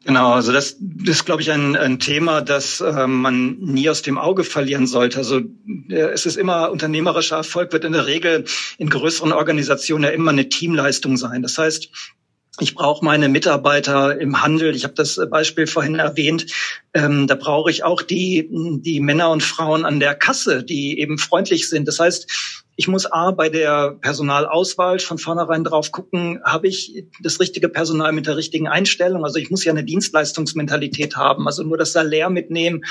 Genau, also das, ist, glaube ich, ein, ein Thema, das äh, man nie aus dem Auge verlieren sollte. Also äh, es ist immer unternehmerischer Erfolg wird in der Regel in größeren Organisationen ja immer eine Teamleistung sein. Das heißt, Ich brauche meine Mitarbeiter im Handel. Ich habe das Beispiel vorhin erwähnt. Ähm, da brauche ich auch die, die Männer und Frauen an der Kasse, die eben freundlich sind. Das heißt, ich muss A, bei der Personalauswahl von vornherein drauf gucken, habe ich das richtige Personal mit der richtigen Einstellung? Also ich muss ja eine Dienstleistungsmentalität haben. Also nur das Salär mitnehmen,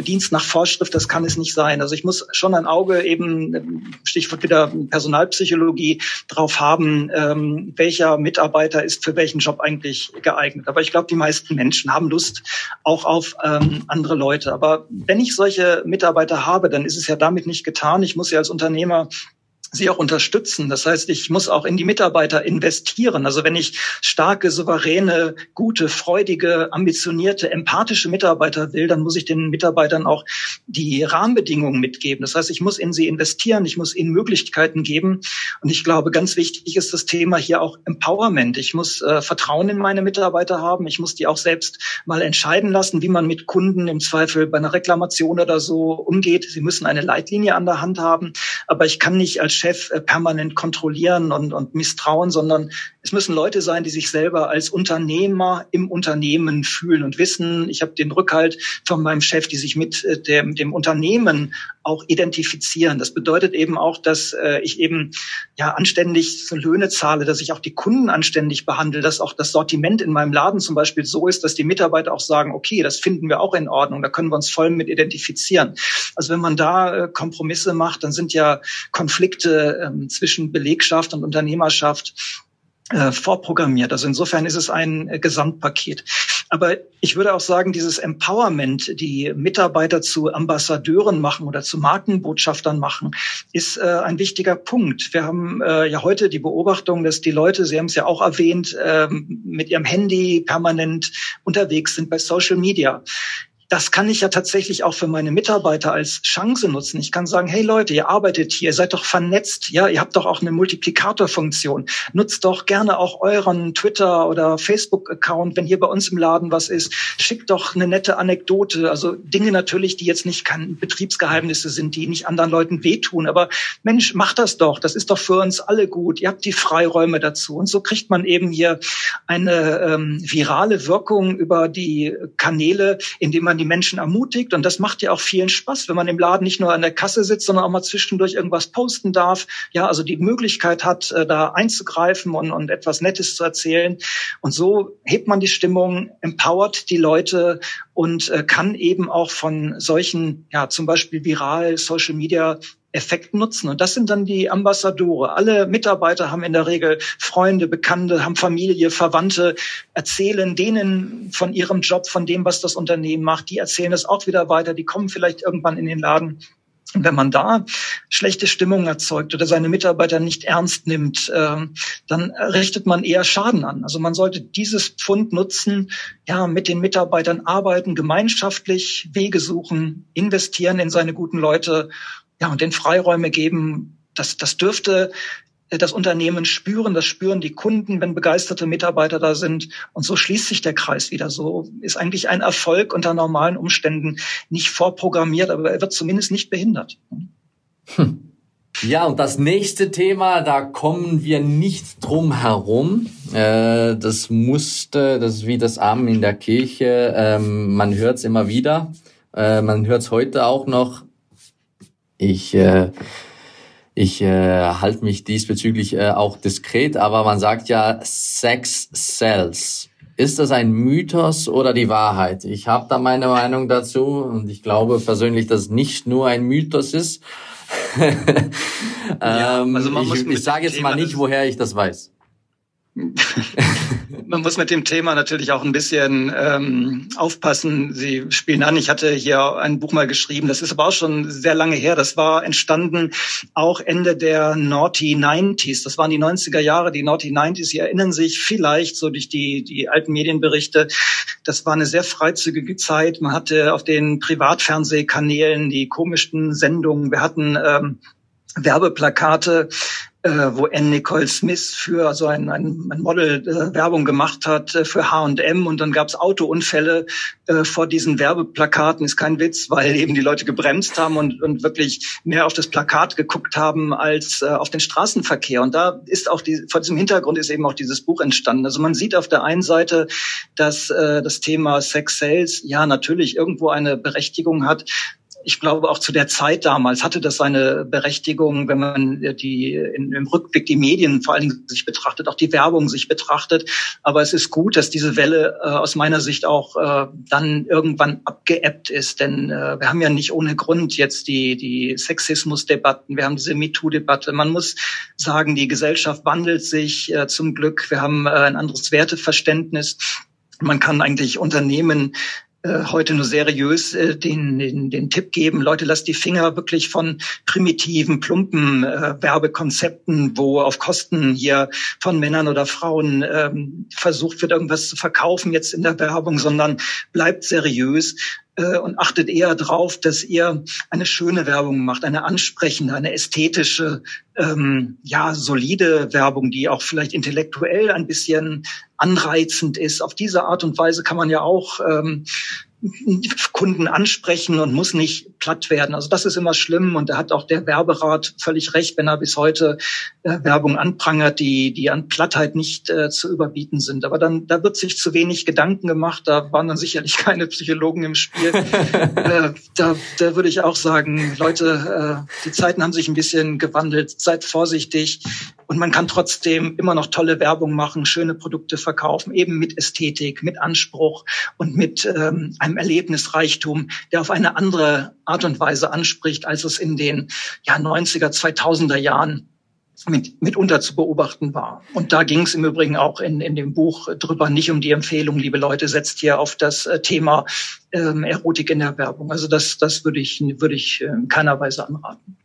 Dienst nach Vorschrift, das kann es nicht sein. Also ich muss schon ein Auge eben, Stichwort wieder Personalpsychologie, drauf haben, ähm, welcher Mitarbeiter ist für welchen Job eigentlich geeignet. Aber ich glaube, die meisten Menschen haben Lust auch auf ähm, andere Leute. Aber wenn ich solche Mitarbeiter habe, dann ist es ja damit nicht getan. Ich muss ja als Unternehmer sie auch unterstützen. Das heißt, ich muss auch in die Mitarbeiter investieren. Also wenn ich starke, souveräne, gute, freudige, ambitionierte, empathische Mitarbeiter will, dann muss ich den Mitarbeitern auch die Rahmenbedingungen mitgeben. Das heißt, ich muss in sie investieren, ich muss ihnen Möglichkeiten geben. Und ich glaube, ganz wichtig ist das Thema hier auch Empowerment. Ich muss äh, Vertrauen in meine Mitarbeiter haben. Ich muss die auch selbst mal entscheiden lassen, wie man mit Kunden im Zweifel bei einer Reklamation oder so umgeht. Sie müssen eine Leitlinie an der Hand haben. Aber ich kann nicht als Chef äh, permanent kontrollieren und, und misstrauen, sondern es müssen Leute sein, die sich selber als Unternehmer im Unternehmen fühlen und wissen, ich habe den Rückhalt von meinem Chef, die sich mit äh, dem, dem Unternehmen auch identifizieren. Das bedeutet eben auch, dass äh, ich eben ja anständig Löhne zahle, dass ich auch die Kunden anständig behandle, dass auch das Sortiment in meinem Laden zum Beispiel so ist, dass die Mitarbeiter auch sagen, okay, das finden wir auch in Ordnung, da können wir uns voll mit identifizieren. Also wenn man da Kompromisse macht, dann sind ja Konflikte ähm, zwischen Belegschaft und Unternehmerschaft äh, vorprogrammiert. Also insofern ist es ein äh, Gesamtpaket. Aber ich würde auch sagen, dieses Empowerment, die Mitarbeiter zu Ambassadeuren machen oder zu Markenbotschaftern machen, ist äh, ein wichtiger Punkt. Wir haben ja heute die Beobachtung, dass die Leute, Sie haben es ja auch erwähnt, äh, mit ihrem Handy permanent unterwegs sind bei Social Media das kann ich ja tatsächlich auch für meine Mitarbeiter als Chance nutzen. Ich kann sagen, hey Leute, ihr arbeitet hier, ihr seid doch vernetzt, ja, ihr habt doch auch eine Multiplikatorfunktion. Nutzt doch gerne auch euren Twitter oder Facebook-Account, wenn hier bei uns im Laden was ist. Schickt doch eine nette Anekdote, also Dinge natürlich, die jetzt nicht keine Betriebsgeheimnisse sind, die nicht anderen Leuten wehtun. Aber Mensch, macht das doch. Das ist doch für uns alle gut. Ihr habt die Freiräume dazu. Und so kriegt man eben hier eine ähm, virale Wirkung über die Kanäle, indem man die Menschen ermutigt. Und das macht ja auch vielen Spaß, wenn man im Laden nicht nur an der Kasse sitzt, sondern auch mal zwischendurch irgendwas posten darf. Ja, also die Möglichkeit hat, äh, da einzugreifen und, und etwas Nettes zu erzählen. Und so hebt man die Stimmung, empowert die Leute und äh, kann eben auch von solchen, ja, zum Beispiel viral Social Media Effekt nutzen. Und das sind dann die Ambassadore. Alle Mitarbeiter haben in der Regel Freunde, Bekannte, haben Familie, Verwandte, erzählen denen von ihrem Job, von dem, was das Unternehmen macht. Die erzählen es auch wieder weiter. Die kommen vielleicht irgendwann in den Laden. Und wenn man da schlechte Stimmung erzeugt oder seine Mitarbeiter nicht ernst nimmt, äh, dann richtet man eher Schaden an. Also man sollte dieses Pfund nutzen, ja, mit den Mitarbeitern arbeiten, gemeinschaftlich Wege suchen, investieren in seine guten Leute ja, und den Freiräume geben, das, das dürfte das Unternehmen spüren, das spüren die Kunden, wenn begeisterte Mitarbeiter da sind. Und so schließt sich der Kreis wieder. So ist eigentlich ein Erfolg unter normalen Umständen nicht vorprogrammiert, aber er wird zumindest nicht behindert.
Hm. Ja, und das nächste Thema, da kommen wir nicht drum herum. Äh, das musste, das ist wie das Amen in der Kirche. Ähm, man hört es immer wieder. Äh, man hört es heute auch noch. Ich, äh, ich äh, halte mich diesbezüglich äh, auch diskret, aber man sagt ja Sex sells. Ist das ein Mythos oder die Wahrheit? Ich habe da meine Meinung dazu und ich glaube persönlich, dass es nicht nur ein Mythos ist. ja, also man ähm, ich, ich sage jetzt mal nicht, woher ich das weiß.
Man muss mit dem Thema natürlich auch ein bisschen ähm, aufpassen. Sie spielen an. Ich hatte hier ein Buch mal geschrieben. Das ist aber auch schon sehr lange her. Das war entstanden auch Ende der Naughty 90s. Das waren die 90er Jahre, die Naughty 90s. Sie erinnern sich vielleicht so durch die, die alten Medienberichte. Das war eine sehr freizügige Zeit. Man hatte auf den Privatfernsehkanälen die komischsten Sendungen. Wir hatten ähm, Werbeplakate äh, wo Anne Nicole Smith für so ein, ein, ein Model äh, Werbung gemacht hat äh, für H&M und dann gab es Autounfälle äh, vor diesen Werbeplakaten. Ist kein Witz, weil eben die Leute gebremst haben und, und wirklich mehr auf das Plakat geguckt haben als äh, auf den Straßenverkehr. Und da ist auch die, vor diesem Hintergrund ist eben auch dieses Buch entstanden. Also man sieht auf der einen Seite, dass äh, das Thema Sex Sales ja natürlich irgendwo eine Berechtigung hat, ich glaube auch zu der Zeit damals hatte das seine Berechtigung, wenn man die in, im Rückblick die Medien vor allen Dingen sich betrachtet, auch die Werbung sich betrachtet. Aber es ist gut, dass diese Welle äh, aus meiner Sicht auch äh, dann irgendwann abgeebbt ist, denn äh, wir haben ja nicht ohne Grund jetzt die die Sexismusdebatten, wir haben diese MeToo-Debatte. Man muss sagen, die Gesellschaft wandelt sich äh, zum Glück. Wir haben äh, ein anderes Werteverständnis. Man kann eigentlich Unternehmen heute nur seriös äh, den, den, den Tipp geben, Leute, lasst die Finger wirklich von primitiven, plumpen äh, Werbekonzepten, wo auf Kosten hier von Männern oder Frauen ähm, versucht wird, irgendwas zu verkaufen jetzt in der Werbung, sondern bleibt seriös äh, und achtet eher darauf, dass ihr eine schöne Werbung macht, eine ansprechende, eine ästhetische, ähm, ja, solide Werbung, die auch vielleicht intellektuell ein bisschen anreizend ist. Auf diese Art und Weise kann man ja auch ähm, Kunden ansprechen und muss nicht platt werden. Also das ist immer schlimm und da hat auch der Werberat völlig recht, wenn er bis heute äh, Werbung anprangert, die, die an Plattheit nicht äh, zu überbieten sind. Aber dann, da wird sich zu wenig Gedanken gemacht. Da waren dann sicherlich keine Psychologen im Spiel. äh, da, da würde ich auch sagen, Leute, äh, die Zeiten haben sich ein bisschen gewandelt. Seid vorsichtig. Und man kann trotzdem immer noch tolle Werbung machen, schöne Produkte verkaufen, eben mit Ästhetik, mit Anspruch und mit ähm, einem Erlebnisreichtum, der auf eine andere Art und Weise anspricht, als es in den ja, 90er, 2000er Jahren mit, mitunter zu beobachten war. Und da ging es im Übrigen auch in, in dem Buch drüber, nicht um die Empfehlung, liebe Leute, setzt hier auf das äh, Thema ähm, Erotik in der Werbung. Also das, das würde ich, würde ich äh, in keiner Weise anraten.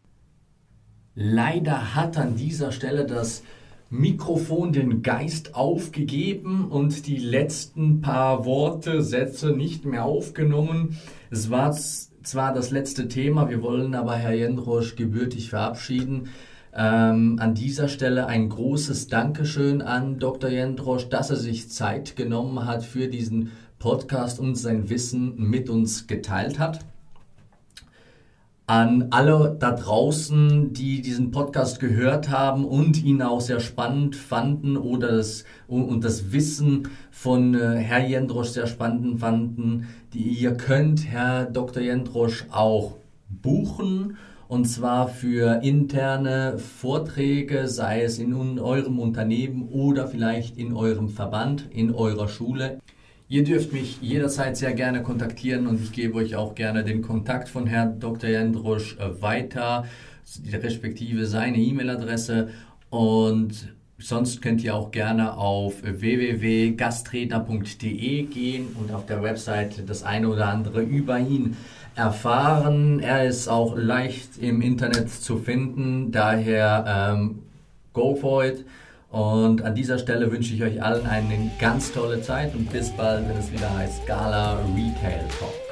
Leider hat an dieser Stelle das Mikrofon den Geist aufgegeben und die letzten paar Worte, Sätze nicht mehr aufgenommen. Es war zwar das letzte Thema, wir wollen aber Herr Jendrosch gebürtig verabschieden. Ähm, an dieser Stelle ein großes Dankeschön an Dr. Jendrosch, dass er sich Zeit genommen hat für diesen Podcast und sein Wissen mit uns geteilt hat an alle da draußen, die diesen Podcast gehört haben und ihn auch sehr spannend fanden oder das, und das Wissen von äh, Herr Jendrosch sehr spannend fanden. Die, ihr könnt Herr Dr. Jendrosch auch buchen und zwar für interne Vorträge, sei es in eurem Unternehmen oder vielleicht in eurem Verband, in eurer Schule. Ihr dürft mich jederzeit sehr gerne kontaktieren und ich gebe euch auch gerne den Kontakt von Herrn Dr. Jendrosch äh, weiter, respektive seine E-Mail-Adresse und sonst könnt ihr auch gerne auf www.gastredner.de gehen und auf der Website das eine oder andere über ihn erfahren. Er ist auch leicht im Internet zu finden, daher ähm, go for it. Und an dieser Stelle wünsche ich euch allen eine ganz tolle Zeit und bis bald, wenn es wieder heißt Gala Retail Talk.